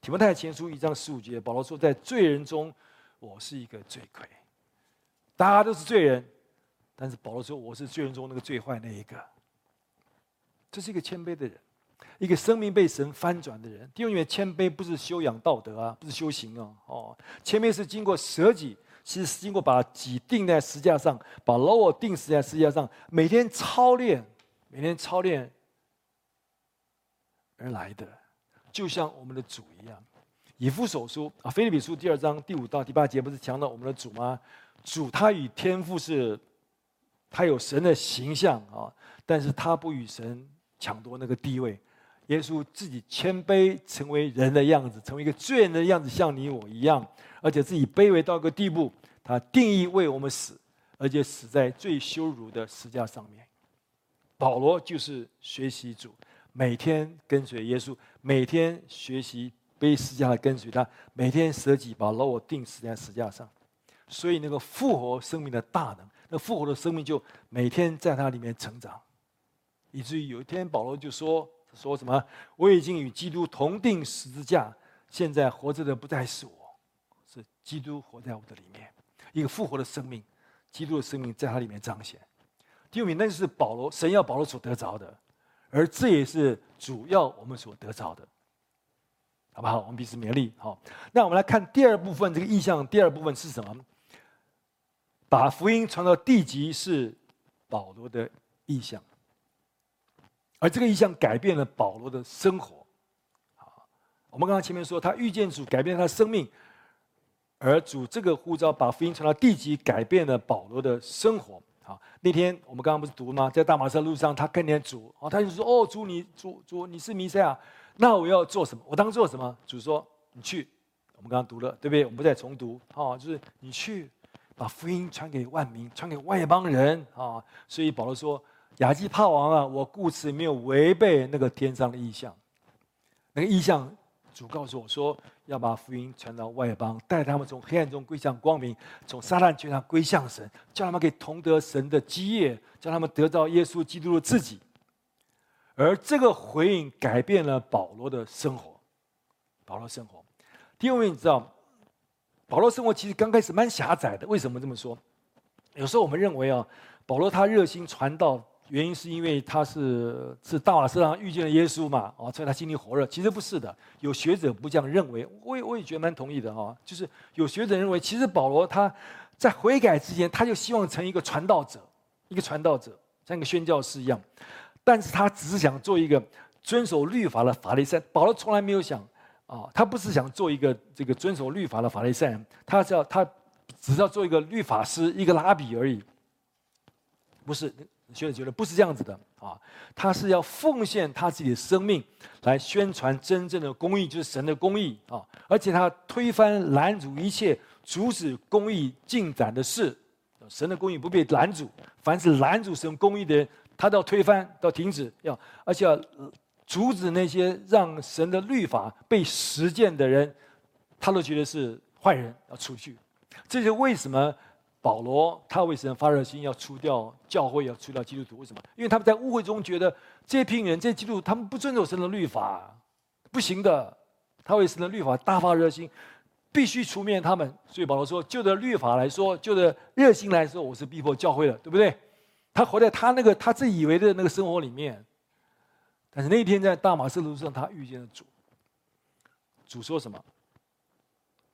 提摩太前书一章十五节，保罗说：“在罪人中，我是一个罪魁。大家都是罪人，但是保罗说我是罪人中那个最坏那一个。”这是一个谦卑的人。一个生命被神翻转的人，第二，因为谦卑不是修养道德啊，不是修行啊，哦，谦卑是经过舍己，是经过把己钉在十字架上，把老我钉死在十字架上，每天操练，每天操练而来的，就像我们的主一样。以弗所书啊，腓立比书第二章第五到第八节不是讲到我们的主吗？主他与天父是，他有神的形象啊，但是他不与神抢夺那个地位。耶稣自己谦卑，成为人的样子，成为一个罪人的样子，像你我一样，而且自己卑微到个地步，他定义为我们死，而且死在最羞辱的十架上面。保罗就是学习主，每天跟随耶稣，每天学习背十架跟随他，每天舍己把老我钉死在十架上。所以那个复活生命的大能，那复活的生命就每天在他里面成长，以至于有一天保罗就说。说什么？我已经与基督同钉十字架，现在活着的不再是我，是基督活在我的里面，一个复活的生命，基督的生命在他里面彰显。第五名，那就是保罗，神要保罗所得着的，而这也是主要我们所得着的，好不好？我们彼此勉励。好，那我们来看第二部分，这个意象第二部分是什么？把福音传到地极是保罗的意象，而这个意象改变了保罗的生活。好，我们刚刚前面说，他遇见主，改变他的生命，而主这个呼召把福音传到地极，改变了保罗的生活。好，那天我们刚刚不是读吗？在大马色路上，他看见主，哦，他就说：“哦，主你主主你是弥赛亚，那我要做什么？我当做什么？”主说：“你去。”我们刚刚读了，对不对？我们不再重读。好，就是你去。把福音传给万民，传给外邦人啊！所以保罗说：“亚基帕王啊，我故此没有违背那个天上的意象。那个意象，主告诉我说，要把福音传到外邦，带他们从黑暗中归向光明，从撒旦圈上归向神，叫他们可以同得神的基业，叫他们得到耶稣基督的自己。而这个回应改变了保罗的生活。保罗生活，第二位你知道？”保罗生活其实刚开始蛮狭窄的，为什么这么说？有时候我们认为啊，保罗他热心传道，原因是因为他是是大马色上遇见了耶稣嘛，啊，所以他心里火热。其实不是的，有学者不这样认为，我也我也觉得蛮同意的哈。就是有学者认为，其实保罗他在悔改之前，他就希望成一个传道者，一个传道者，像一个宣教士一样，但是他只是想做一个遵守律法的法利赛。保罗从来没有想。啊，他不是想做一个这个遵守律法的法利赛，他是要他只是要做一个律法师，一个拉比而已。不是，学者觉得不是这样子的啊，他是要奉献他自己的生命来宣传真正的公义，就是神的公义啊，而且他推翻拦阻一切阻止公义进展的事，神的公义不被拦阻，凡是拦阻神公义的人，他都要推翻，都要停止，要而且要。阻止那些让神的律法被实践的人，他都觉得是坏人，要出去。这就为什么保罗他为神发热心，要除掉教会，要除掉基督徒？为什么？因为他们在误会中觉得这批人、这些基督徒，他们不遵守神的律法，不行的。他为神的律法大发热心，必须除灭他们。所以保罗说：“就着律法来说，就着热心来说，我是逼迫教会的，对不对？”他活在他那个他自以为的那个生活里面。但是那一天在大马士路上，他遇见了主。主说什么？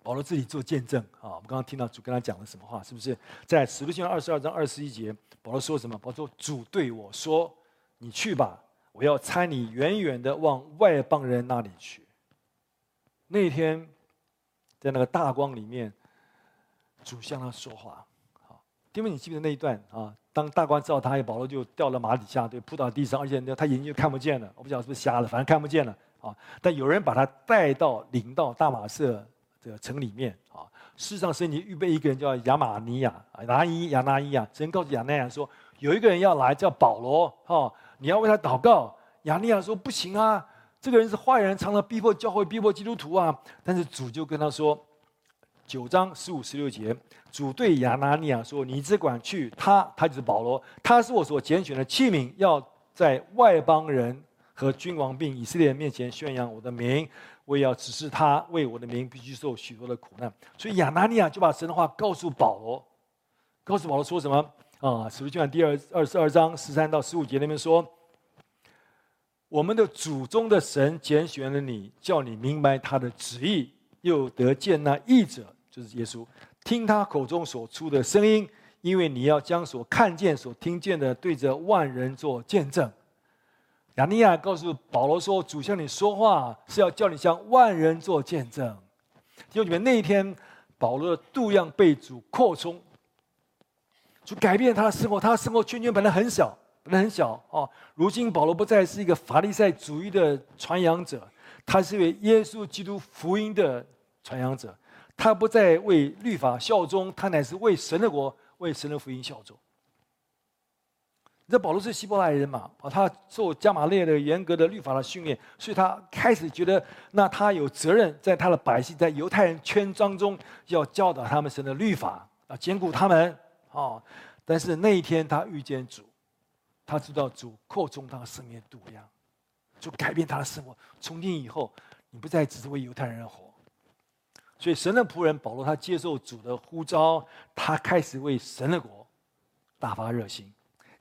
保罗自己做见证啊！我们刚刚听到主跟他讲了什么话？是不是在使徒行二十二章二十一节？保罗说什么？保罗说：“主对我说，你去吧，我要差你远远的往外邦人那里去。”那一天，在那个大光里面，主向他说话。好，弟兄，你记得那一段啊？当大光照他，保罗就掉到马底下，对，扑到地上，而且他眼睛就看不见了。我不晓得是不是瞎了，反正看不见了啊。但有人把他带到领到大马色的城里面啊。事实上，神已经预备一个人叫亚玛尼亚啊，拿伊亚拿伊亚。神告诉亚拿亚说，有一个人要来，叫保罗，哈，你要为他祷告。亚尼亚说不行啊，这个人是坏人，常常逼迫教会，逼迫基督徒啊。但是主就跟他说。九章十五、十六节，主对亚拿尼亚说：“你只管去，他，他就是保罗，他是我所拣选的器皿，要在外邦人和君王并以色列人面前宣扬我的名。我也要指示他为我的名必须受许多的苦难。”所以亚拿尼亚就把神的话告诉保罗，告诉保罗说什么？啊，使徒行传第二二十二章十三到十五节那边说：“我们的祖宗的神拣选了你，叫你明白他的旨意，又得见那义者。”就是耶稣，听他口中所出的声音，因为你要将所看见、所听见的对着万人做见证。亚尼亚告诉保罗说：“主向你说话，是要叫你向万人做见证。”因为你们那一天，保罗的度量被主扩充，主改变他的生活，他的生活圈圈本来很小，本来很小哦。如今保罗不再是一个法利赛主义的传扬者，他是一位耶稣基督福音的传扬者。他不再为律法效忠，他乃是为神的国、为神的福音效忠。你知道保罗是希伯来人嘛？啊，他受加玛列的严格的律法的训练，所以他开始觉得，那他有责任在他的百姓，在犹太人圈当中，要教导他们神的律法，啊，坚固他们。啊，但是那一天他遇见主，他知道主扩充他的生命度量，就改变他的生活。从今以后，你不再只是为犹太人而活。所以神的仆人保罗，他接受主的呼召，他开始为神的国大发热心。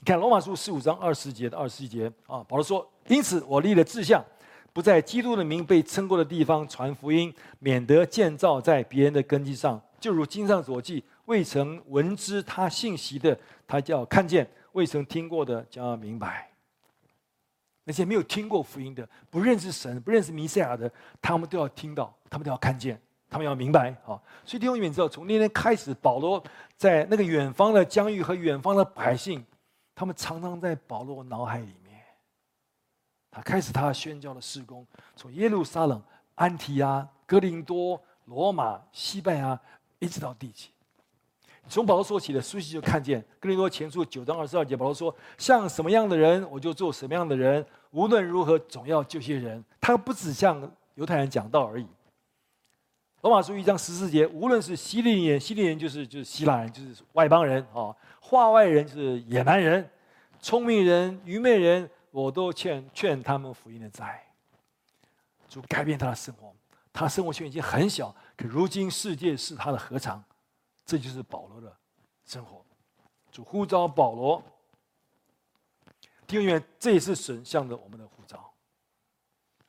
看罗马书十五章二十节到二十一节啊，保罗说：“因此我立了志向，不在基督的名被称过的地方传福音，免得建造在别人的根基上。就如经上所记，未曾闻知他信息的，他叫看见；未曾听过的，将要明白。那些没有听过福音的，不认识神、不认识弥赛亚的，他们都要听到，他们都要看见，他们要明白。啊，所以弟兄姊妹知道，从那天开始，保罗在那个远方的疆域和远方的百姓。”他们常常在保罗脑海里面，他开始他宣教的事工，从耶路撒冷、安提阿、哥林多、罗马、西班牙，一直到地极。从保罗说起的书信就看见，哥林多前书九章二十二节，保罗说：“像什么样的人，我就做什么样的人；无论如何，总要救些人。”他不只向犹太人讲道而已。罗马书一章十四节，无论是希利人，希利人就是就是希腊人，就是外邦人啊。话外人是野蛮人，聪明人、愚昧人，我都劝劝他们福音的债。主改变他的生活，他生活圈已经很小，可如今世界是他的禾场，这就是保罗的生活。主呼召保罗，弟兄们，这也是神向着我们的呼召。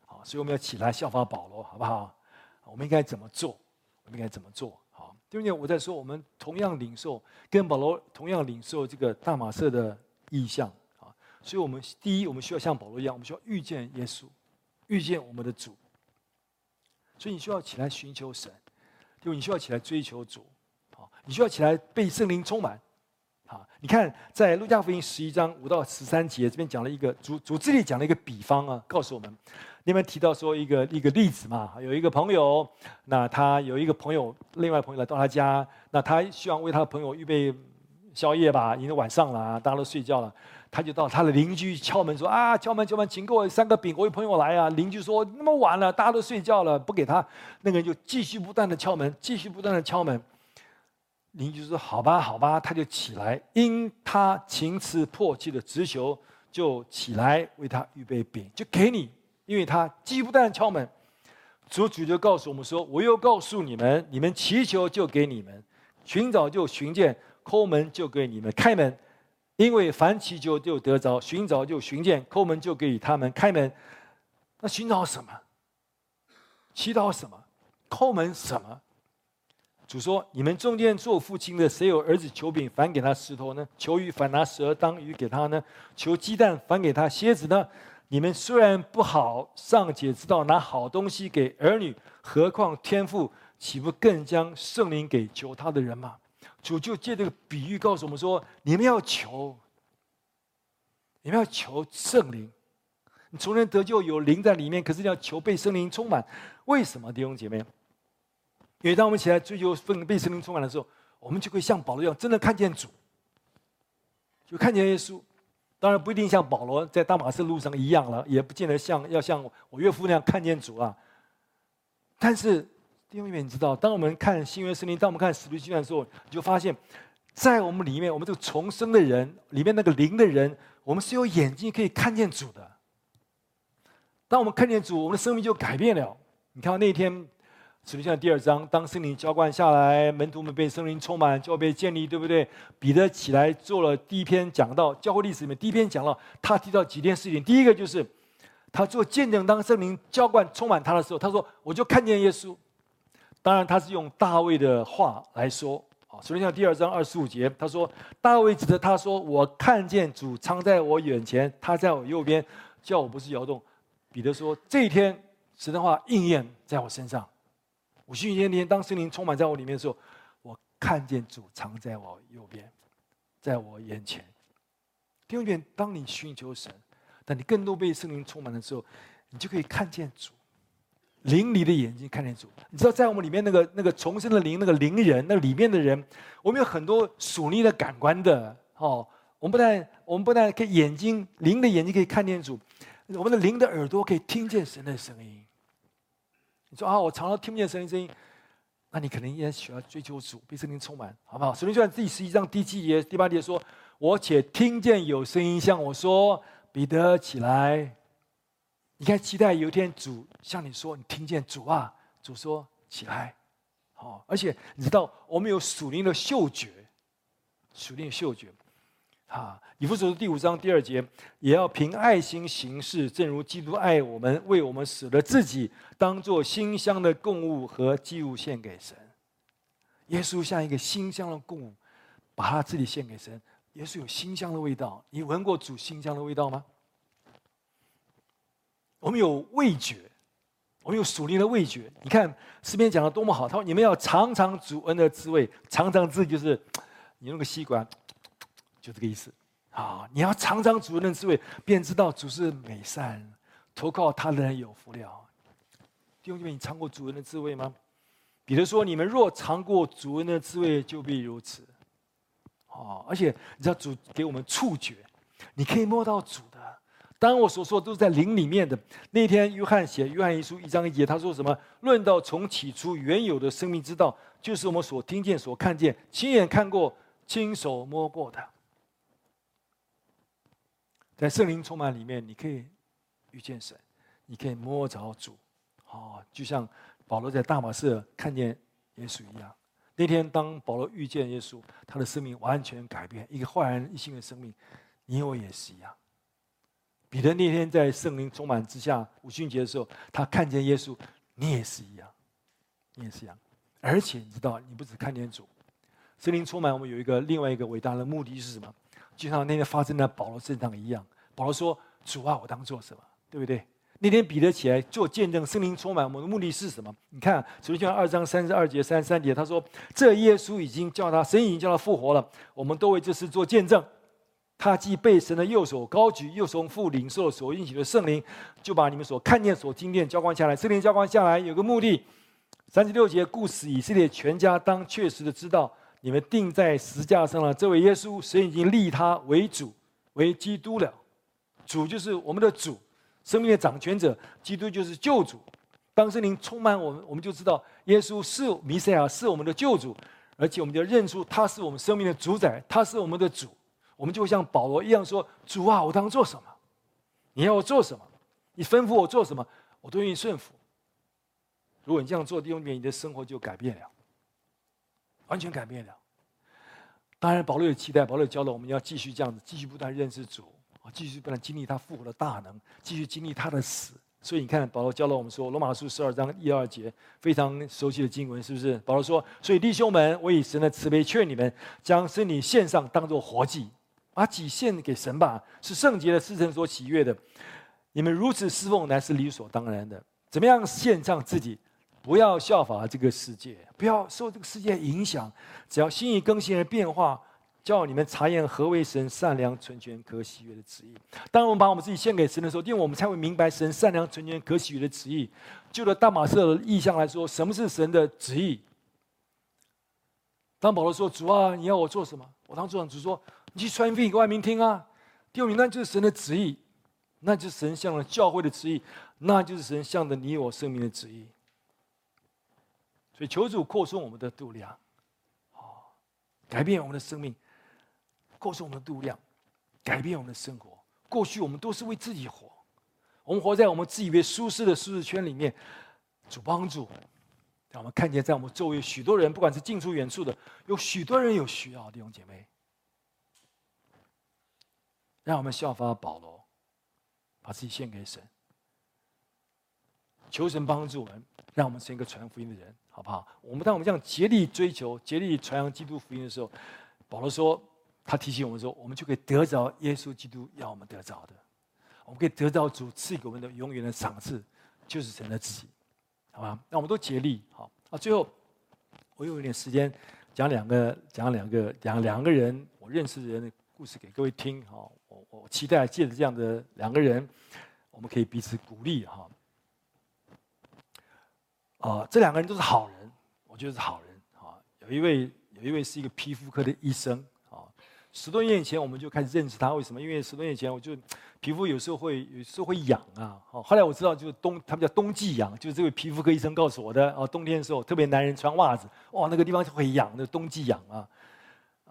好，所以我们要起来效法保罗，好不好？我们应该怎么做？我们应该怎么做？因为我在说，我们同样领受跟保罗同样领受这个大马色的异象啊，所以我们第一，我们需要像保罗一样，我们需要遇见耶稣，遇见我们的主。所以你需要起来寻求神，因为你需要起来追求主，啊，你需要起来被圣灵充满，啊，你看在路加福音十一章五到十三节这边讲了一个主主这里讲了一个比方啊，告诉我们。你们提到说一个一个例子嘛，有一个朋友，那他有一个朋友，另外朋友来到他家，那他希望为他的朋友预备宵夜吧，因为晚上了，大家都睡觉了，他就到他的邻居敲门说啊，敲门敲门，请给我三个饼，我有朋友来啊。邻居说那么晚了，大家都睡觉了，不给他，那个人就继续不断的敲门，继续不断的敲门。邻居说好吧好吧，他就起来，因他情辞迫切的直求，就起来为他预备饼，就给你。因为他既不但敲门，主主就告诉我们说：“我又告诉你们，你们祈求就给你们，寻找就寻见，叩门就给你们开门。因为凡祈求就得着，寻找就寻见，叩门就给他们开门。那寻找什么？祈祷什么？叩门什么？”主说：“你们中间做父亲的，谁有儿子求饼，反给他石头呢？求鱼，反拿蛇当鱼给他呢？求鸡蛋，反给他蝎子呢？”你们虽然不好，尚且知道拿好东西给儿女，何况天父岂不更将圣灵给求他的人吗？主就借这个比喻告诉我们说：你们要求，你们要求圣灵。你从人得救有灵在里面，可是你要求被圣灵充满。为什么弟兄姐妹？因为当我们起来追求被圣灵充满的时候，我们就会像保罗一样，真的看见主，就看见耶稣。当然不一定像保罗在大马士路上一样了，也不见得像要像我岳父那样看见主啊。但是弟兄姐妹，你知道，当我们看新约圣经，当我们看使徒行传的时候，你就发现，在我们里面，我们这个重生的人里面那个灵的人，我们是有眼睛可以看见主的。当我们看见主，我们的生命就改变了。你看那天。使徒行第二章，当圣灵浇灌下来，门徒们被圣灵充满，就要被建立，对不对？彼得起来做了第一篇讲道，教会历史里面第一篇讲道，他提到几件事情。第一个就是他做见证，当圣灵浇灌充满他的时候，他说：“我就看见耶稣。”当然，他是用大卫的话来说。啊，使徒行第二章二十五节，他说：“大卫指着他说，我看见主藏在我眼前，他在我右边，叫我不是摇动。”彼得说：“这一天，神的话应验在我身上。”五旬节那天，当圣灵充满在我里面的时候，我看见主藏在我右边，在我眼前。弟兄姊妹，当你寻求神，当你更多被圣灵充满的时候，你就可以看见主，灵里的眼睛看见主。你知道，在我们里面那个那个重生的灵，那个灵人，那里面的人，我们有很多属灵的感官的哦。我们不但我们不但可以眼睛灵的眼睛可以看见主，我们的灵的耳朵可以听见神的声音。说啊，我常常听不见圣灵声音，那你可能也需要追求主，被圣灵充满，好不好？使徒行传第十一章第七节、第八节说：“我且听见有声音向我说，彼得起来。”你看，期待有一天主向你说，你听见主啊，主说起来，好，而且你知道，我们有属灵的嗅觉，属灵的嗅觉。啊，以弗所书第五章第二节，也要凭爱心行事，正如基督爱我们，为我们舍了自己，当作馨香的供物和祭物献给神。耶稣像一个馨香的供物，把他自己献给神。耶稣有馨香的味道，你闻过主馨香的味道吗？我们有味觉。我们有属灵的味觉，你看诗篇讲的多么好。他说：“你们要尝尝主恩的滋味，尝尝自己就是你用个吸管，就这个意思啊！你要尝尝主人的滋味，便知道主是美善，投靠他的人有福了。”弟兄姐妹，你尝过主人的滋味吗？比如说：“你们若尝过主人的滋味，就必如此。”啊！而且你知道主给我们触觉，你可以摸到主的。当，我所说的都是在灵里面的。那天，约翰写《约翰一书》一章一节，他说什么？论到从起初原有的生命之道，就是我们所听见、所看见、亲眼看过、亲手摸过的。在圣灵充满里面，你可以遇见神，你可以摸着主，哦，就像保罗在大马色看见耶稣一样。那天，当保罗遇见耶稣，他的生命完全改变，一个焕然一新的生命。你我也是一样。彼得那天在圣灵充满之下，五旬节的时候，他看见耶稣，你也是一样，你也是一样。而且你知道，你不只看见主，圣灵充满我们有一个另外一个伟大的目的是什么？就像那天发生在保罗身上一样。保罗说：“主啊，我当做什么？对不对？”那天彼得起来做见证，圣灵充满我们的目的是什么？你看，首先二章三十二节、三十三节，他说：“这耶稣已经叫他，神已经叫他复活了，我们都为这事做见证。”他既被神的右手高举，又从父领受所应许的圣灵，就把你们所看见、所听见浇灌下来。圣灵浇灌下来有个目的，三十六节，故事以色列全家当确实的知道，你们钉在十字架上了这位耶稣，神已经立他为主，为基督了。主就是我们的主，生命的掌权者；基督就是救主。当圣灵充满我们，我们就知道耶稣是弥赛亚，是我们的救主，而且我们就认出他是我们生命的主宰，他是我们的主。我们就会像保罗一样说：“主啊，我当做什么？你要我做什么？你吩咐我做什么，我都愿意顺服。”如果你这样做，弟兄姐妹，你的生活就改变了，完全改变了。当然，保罗有期待，保罗教导我们要继续这样子，继续不断认识主，啊，继续不断经历他复活的大能，继续经历他的死。所以你看，保罗教导我们说，《罗马书》十二章一二节，非常熟悉的经文，是不是？保罗说：“所以弟兄们，我以神的慈悲劝你们，将身体献上，当作活祭。”把己献给神吧，是圣洁的，是神所喜悦的。你们如此侍奉，乃是理所当然的。怎么样献上自己？不要效法这个世界，不要受这个世界影响。只要心意更新而变化，叫你们查验何为神善良、纯全、可喜悦的旨意。当我们把我们自己献给神的时候，因为我们才会明白神善良、纯全、可喜悦的旨意。就着大马色的意象来说，什么是神的旨意？当保罗说：“主啊，你要我做什么？”我当主讲主说。你去传福音给外面听啊！第二名，那就是神的旨意，那就是神向着教会的旨意，那就是神向着你我生命的旨意。所以求主扩充我们的度量，哦，改变我们的生命，扩充我们的度量，改变我们的生活。过去我们都是为自己活，我们活在我们自以为舒适的舒适圈里面。主帮助，让我们看见在我们周围许多人，不管是近处远处的，有许多人有需要的，弟兄姐妹。让我们效法保罗，把自己献给神，求神帮助我们，让我们成一个传福音的人，好不好？我们当我们这样竭力追求、竭力传扬基督福音的时候，保罗说，他提醒我们说，我们就可以得着耶稣基督要我们得着的，我们可以得到主赐给我们的永远的赏赐，就是神的旨意，好吧？那我们都竭力，好啊。最后，我有一点时间讲两个，讲两个，讲两个人我认识的人的故事给各位听，好。我期待借着这样的两个人，我们可以彼此鼓励哈。啊，这两个人都是好人，我觉得是好人啊。有一位有一位是一个皮肤科的医生啊。十多年以前我们就开始认识他，为什么？因为十多年以前我就皮肤有时候会有时候会痒啊。后来我知道就是冬，他们叫冬季痒，就是这位皮肤科医生告诉我的啊。冬天的时候，特别男人穿袜子，哇，那个地方就会痒，那冬季痒啊。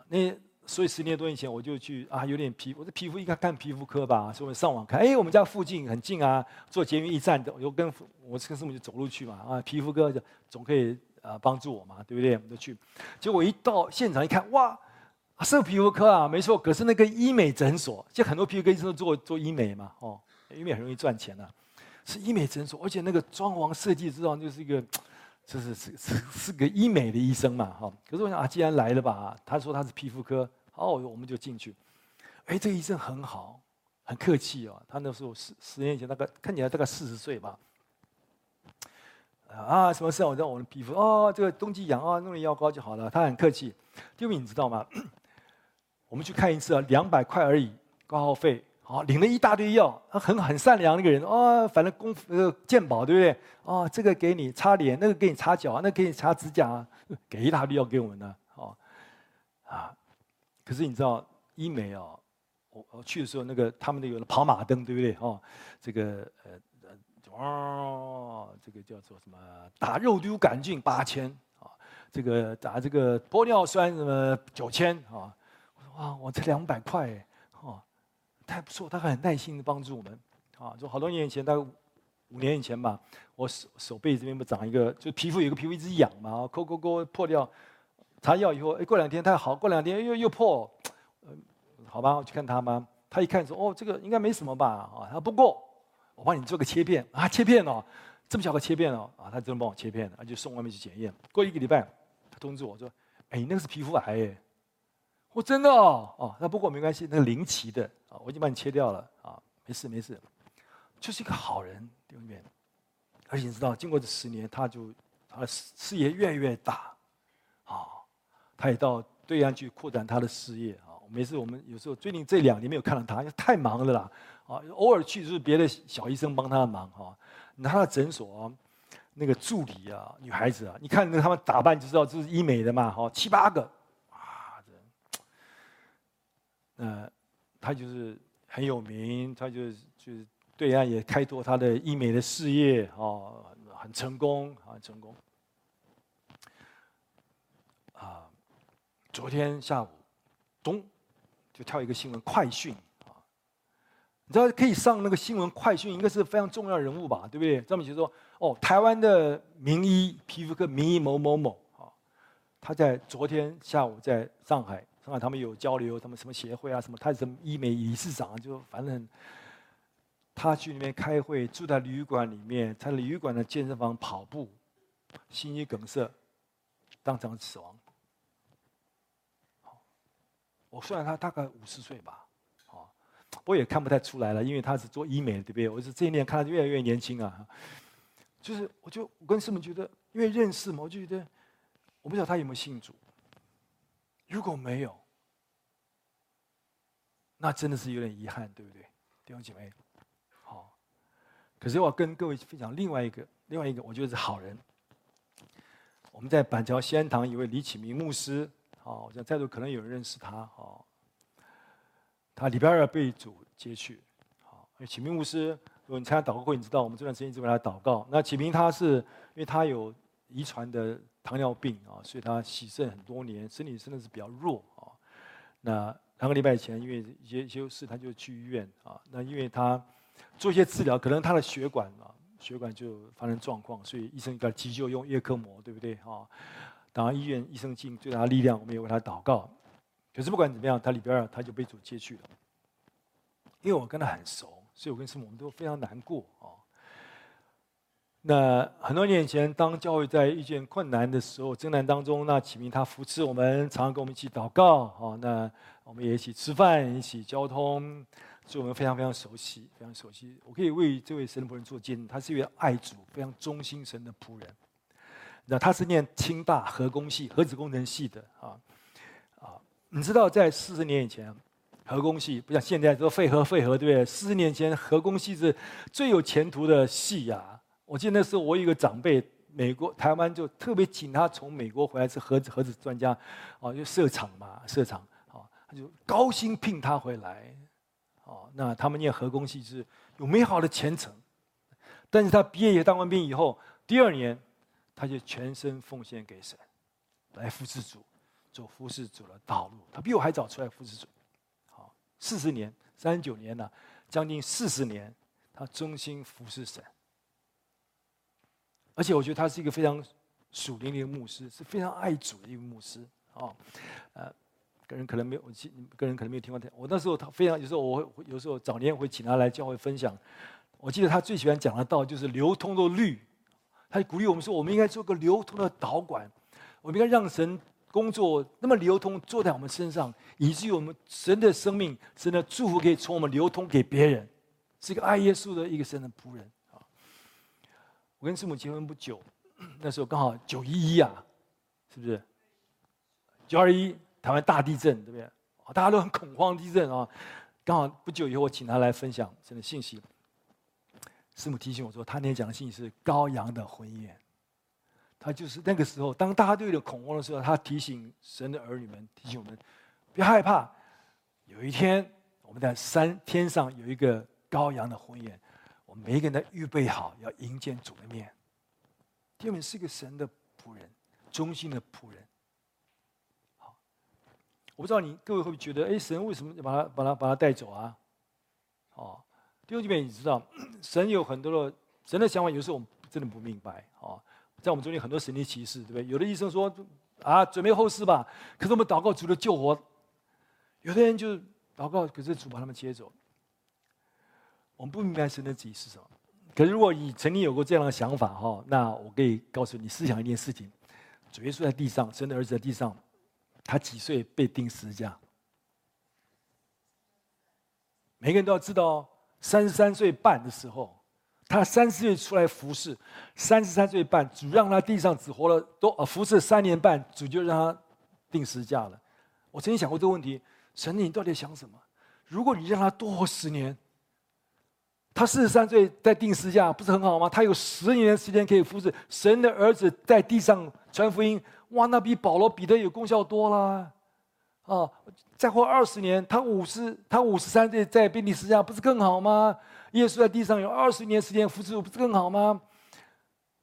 那。所以十年多以前我就去啊，有点皮，我的皮肤应该看皮肤科吧，所以我上网看，哎，我们家附近很近啊，坐捷运一站的，我就跟我跟师母就走路去嘛，啊，皮肤科总可以呃帮助我嘛，对不对？我们就去，结果一到现场一看，哇，是皮肤科啊，没错。可是那个医美诊所，就很多皮肤科医生都做做医美嘛，哦，医美很容易赚钱啊，是医美诊所，而且那个装潢设计之上就是一个，这是是是是个医美的医生嘛，哈。可是我想啊，既然来了吧，他说他是皮肤科，哦，我们就进去。哎，这个医生很好，很客气哦。他那时候十十年前大概看起来大概四十岁吧。啊，什么事啊？我让我的皮肤哦，这个冬季痒啊，弄点药膏就好了。他很客气。第二名你知道吗？我们去看一次啊，两百块而已，挂号费。好，领了一大堆药。他很很善良那个人哦，反正功夫呃健宝对不对？哦，这个给你擦脸，那个给你擦脚，那给你擦指甲，给一大堆药给我们呢。哦，啊，可是你知道医美哦。我我去的时候，那个他们那有了跑马灯，对不对？哦，这个呃呃，哦，这个叫做什么？打肉毒杆菌八千啊，这个打这个玻尿酸什么九千啊。我说哇，我才两百块，哦，太不错，他很耐心的帮助我们啊。就好多年以前，大概五年以前吧，我手手背这边不长一个，就皮肤有个皮肤一直痒嘛，抠抠抠破掉，擦药以后，哎，过两天它好，过两天又又破。好吧，我去看他嘛？他一看说：“哦，这个应该没什么吧？”啊，他说：“不过我帮你做个切片啊，切片哦，这么小个切片哦，啊，他真的帮我切片，他就送外面去检验。过一个礼拜，他通知我说：‘哎，那个是皮肤癌。’我真的哦，哦，那不过没关系，那个零期的啊，我已经帮你切掉了啊，没事没事，就是一个好人，对不对？而且你知道，经过这十年，他就他的事业越来越大，啊，他也到对岸去扩展他的事业啊。”每次我们有时候最近这两年没有看到他，因为太忙了啦。啊，偶尔去就是别的小医生帮他的忙哈。他的诊所那个助理啊，女孩子啊，你看那他们打扮就知道这是医美的嘛，哈，七八个，啊，这，呃，他就是很有名，他就就是对岸也开拓他的医美的事业，哦，很成功，很成功。啊，昨天下午，咚。就跳一个新闻快讯啊，你知道可以上那个新闻快讯，应该是非常重要人物吧，对不对？这么就说哦，台湾的名医皮肤科名医某某某啊，他在昨天下午在上海，上海他们有交流，他们什么协会啊什么，他是什么医美理事长，就反正他去那边开会，住在旅馆里面，在旅馆的健身房跑步，心肌梗塞，当场死亡。我算他大概五十岁吧，啊，我也看不太出来了，因为他是做医美，对不对？我是这一年看他越来越年轻啊，就是我就我跟师母觉得，因为认识嘛，我就觉得，我不知道他有没有信主。如果没有，那真的是有点遗憾，对不对，弟兄姐妹？好，可是我跟各位分享另外一个，另外一个我觉得是好人。我们在板桥西安堂一位李启明牧师。好，我想在座可能有人认识他。好，他礼拜二被主接去。好，启明牧师，如果你参加祷告会，你知道我们这段时间一直为他祷告。那启明他是因为他有遗传的糖尿病啊，所以他洗肾很多年，身体真的是比较弱啊。那两个礼拜前，因为一些一些事，他就去医院啊。那因为他做一些治疗，可能他的血管啊，血管就发生状况，所以医生给他急救用叶克膜，对不对？啊。当然，医院医生尽最大的力量，我们也为他祷告。可是不管怎么样，他礼拜二他就被主接去了。因为我跟他很熟，所以我跟师母我们都非常难过啊。那很多年前，当教会在遇见困难的时候、艰难当中，那启明他扶持我们，常常跟我们一起祷告啊。那我们也一起吃饭，一起交通，所以我们非常非常熟悉，非常熟悉。我可以为这位神的仆人做见证，他是一位爱主、非常忠心神的仆人。那他是念清大核工系核子工程系的啊啊！你知道在四十年以前，核工系不像现在说废核废核对不对？四十年前核工系是最有前途的系呀、啊！我记得那时候我有一个长辈，美国台湾就特别请他从美国回来是核子核子专家，哦，就设厂嘛设厂，哦，他就高薪聘他回来，哦，那他们念核工系是有美好的前程，但是他毕业也当完兵以后，第二年。他就全身奉献给神，来服侍主，走服侍主的道路。他比我还早出来服侍主，好，四十年，三十九年了，将近四十年，他忠心服侍神。而且我觉得他是一个非常属灵的一个牧师，是非常爱主的一个牧师啊。呃，个人可能没有，我记个人可能没有听过他。我那时候他非常，有时候我会有时候早年会请他来教会分享。我记得他最喜欢讲的道就是流通的律，他鼓励我们说，我们应该做个流通的导管，我们应该让神工作那么流通，坐在我们身上，以至于我们神的生命、神的祝福可以从我们流通给别人，是一个爱耶稣的一个神的仆人。我跟师母结婚不久，那时候刚好九一一啊，是不是？九二一台湾大地震，对不对？大家都很恐慌地震啊。刚好不久以后，我请他来分享神的信息。师母提醒我说，他那天讲的信息是羔羊的婚宴。他就是那个时候，当大家都有点恐慌的时候，他提醒神的儿女们，提醒我们，别害怕，有一天我们在山天上有一个羔羊的婚宴，每一个人都预备好要迎接主的面。他们是一个神的仆人，忠心的仆人。好，我不知道你各位会不会觉得，哎，神为什么要把他把他把他带走啊？哦。弟兄姐妹，你知道，神有很多的神的想法，有时候我们真的不明白哦。在我们中间很多神的启示，对不对？有的医生说啊，准备后事吧，可是我们祷告主的救活。有的人就祷告，可是主把他们接走。我们不明白神的旨意是什么。可是如果你曾经有过这样的想法哈，那我可以告诉你，思想一件事情：主耶稣在地上，神的儿子在地上，他几岁被钉十字架？每个人都要知道。三十三岁半的时候，他三十岁出来服侍，三十三岁半，主让他地上只活了多服侍三年半，主就让他钉十字架了。我曾经想过这个问题：神，你到底想什么？如果你让他多活十年，他四十三岁在定十字架，不是很好吗？他有十年时间可以服侍神的儿子在地上传福音，哇，那比保罗、彼得有功效多啦。啊，再活二十年，他五十，他五十三岁在钉十字架，不是更好吗？耶稣在地上有二十年时间服侍，不是更好吗？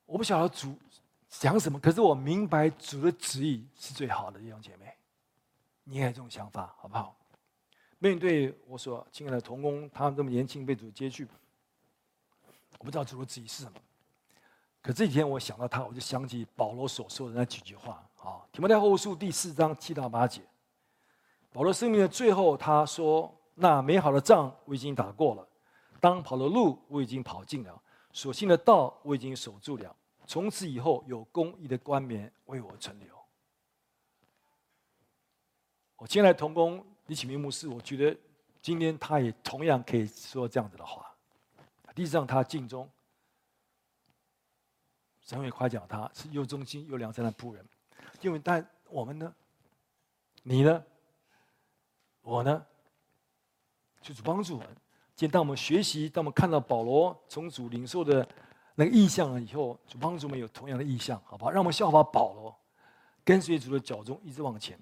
我不晓得主讲什么，可是我明白主的旨意是最好的，弟兄姐妹，你也有这种想法，好不好？面对我说，亲爱的同工，他们这么年轻被主接去，我不知道主的旨意是什么。可这几天我想到他，我就想起保罗所说的那几句话啊，《提摩太后书》第四章七到八节。保罗生命的最后，他说：“那美好的仗我已经打过了，当跑的路我已经跑尽了，所信的道我已经守住了。从此以后，有公义的冠冕为我存留。”我亲爱的同工李启明牧师，我觉得今天他也同样可以说这样子的话。地上他尽忠，神会夸奖他是又忠心又良善的仆人。因为但我们呢？你呢？我呢，就是帮助我们。今天当我们学习，当我们看到保罗从主领受的那个意象了以后，就帮助我们有同样的意象，好不好？让我们效法保罗，跟随主的脚踪一直往前，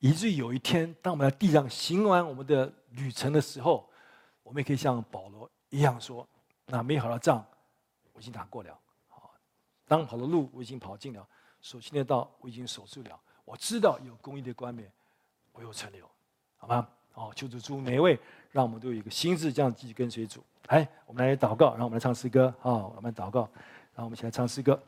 以至于有一天，当我们在地上行完我们的旅程的时候，我们也可以像保罗一样说：“那美好的仗我已经打过了，好，当跑的路我已经跑尽了，所信的道我已经守住了。我知道有公义的冠冕，我有存留。”好吗？哦，求主祝每一位，让我们都有一个心智，这样继续跟随主。来，我们来祷告，让我们来唱诗歌。好，我们祷告，让我们一起来唱诗歌。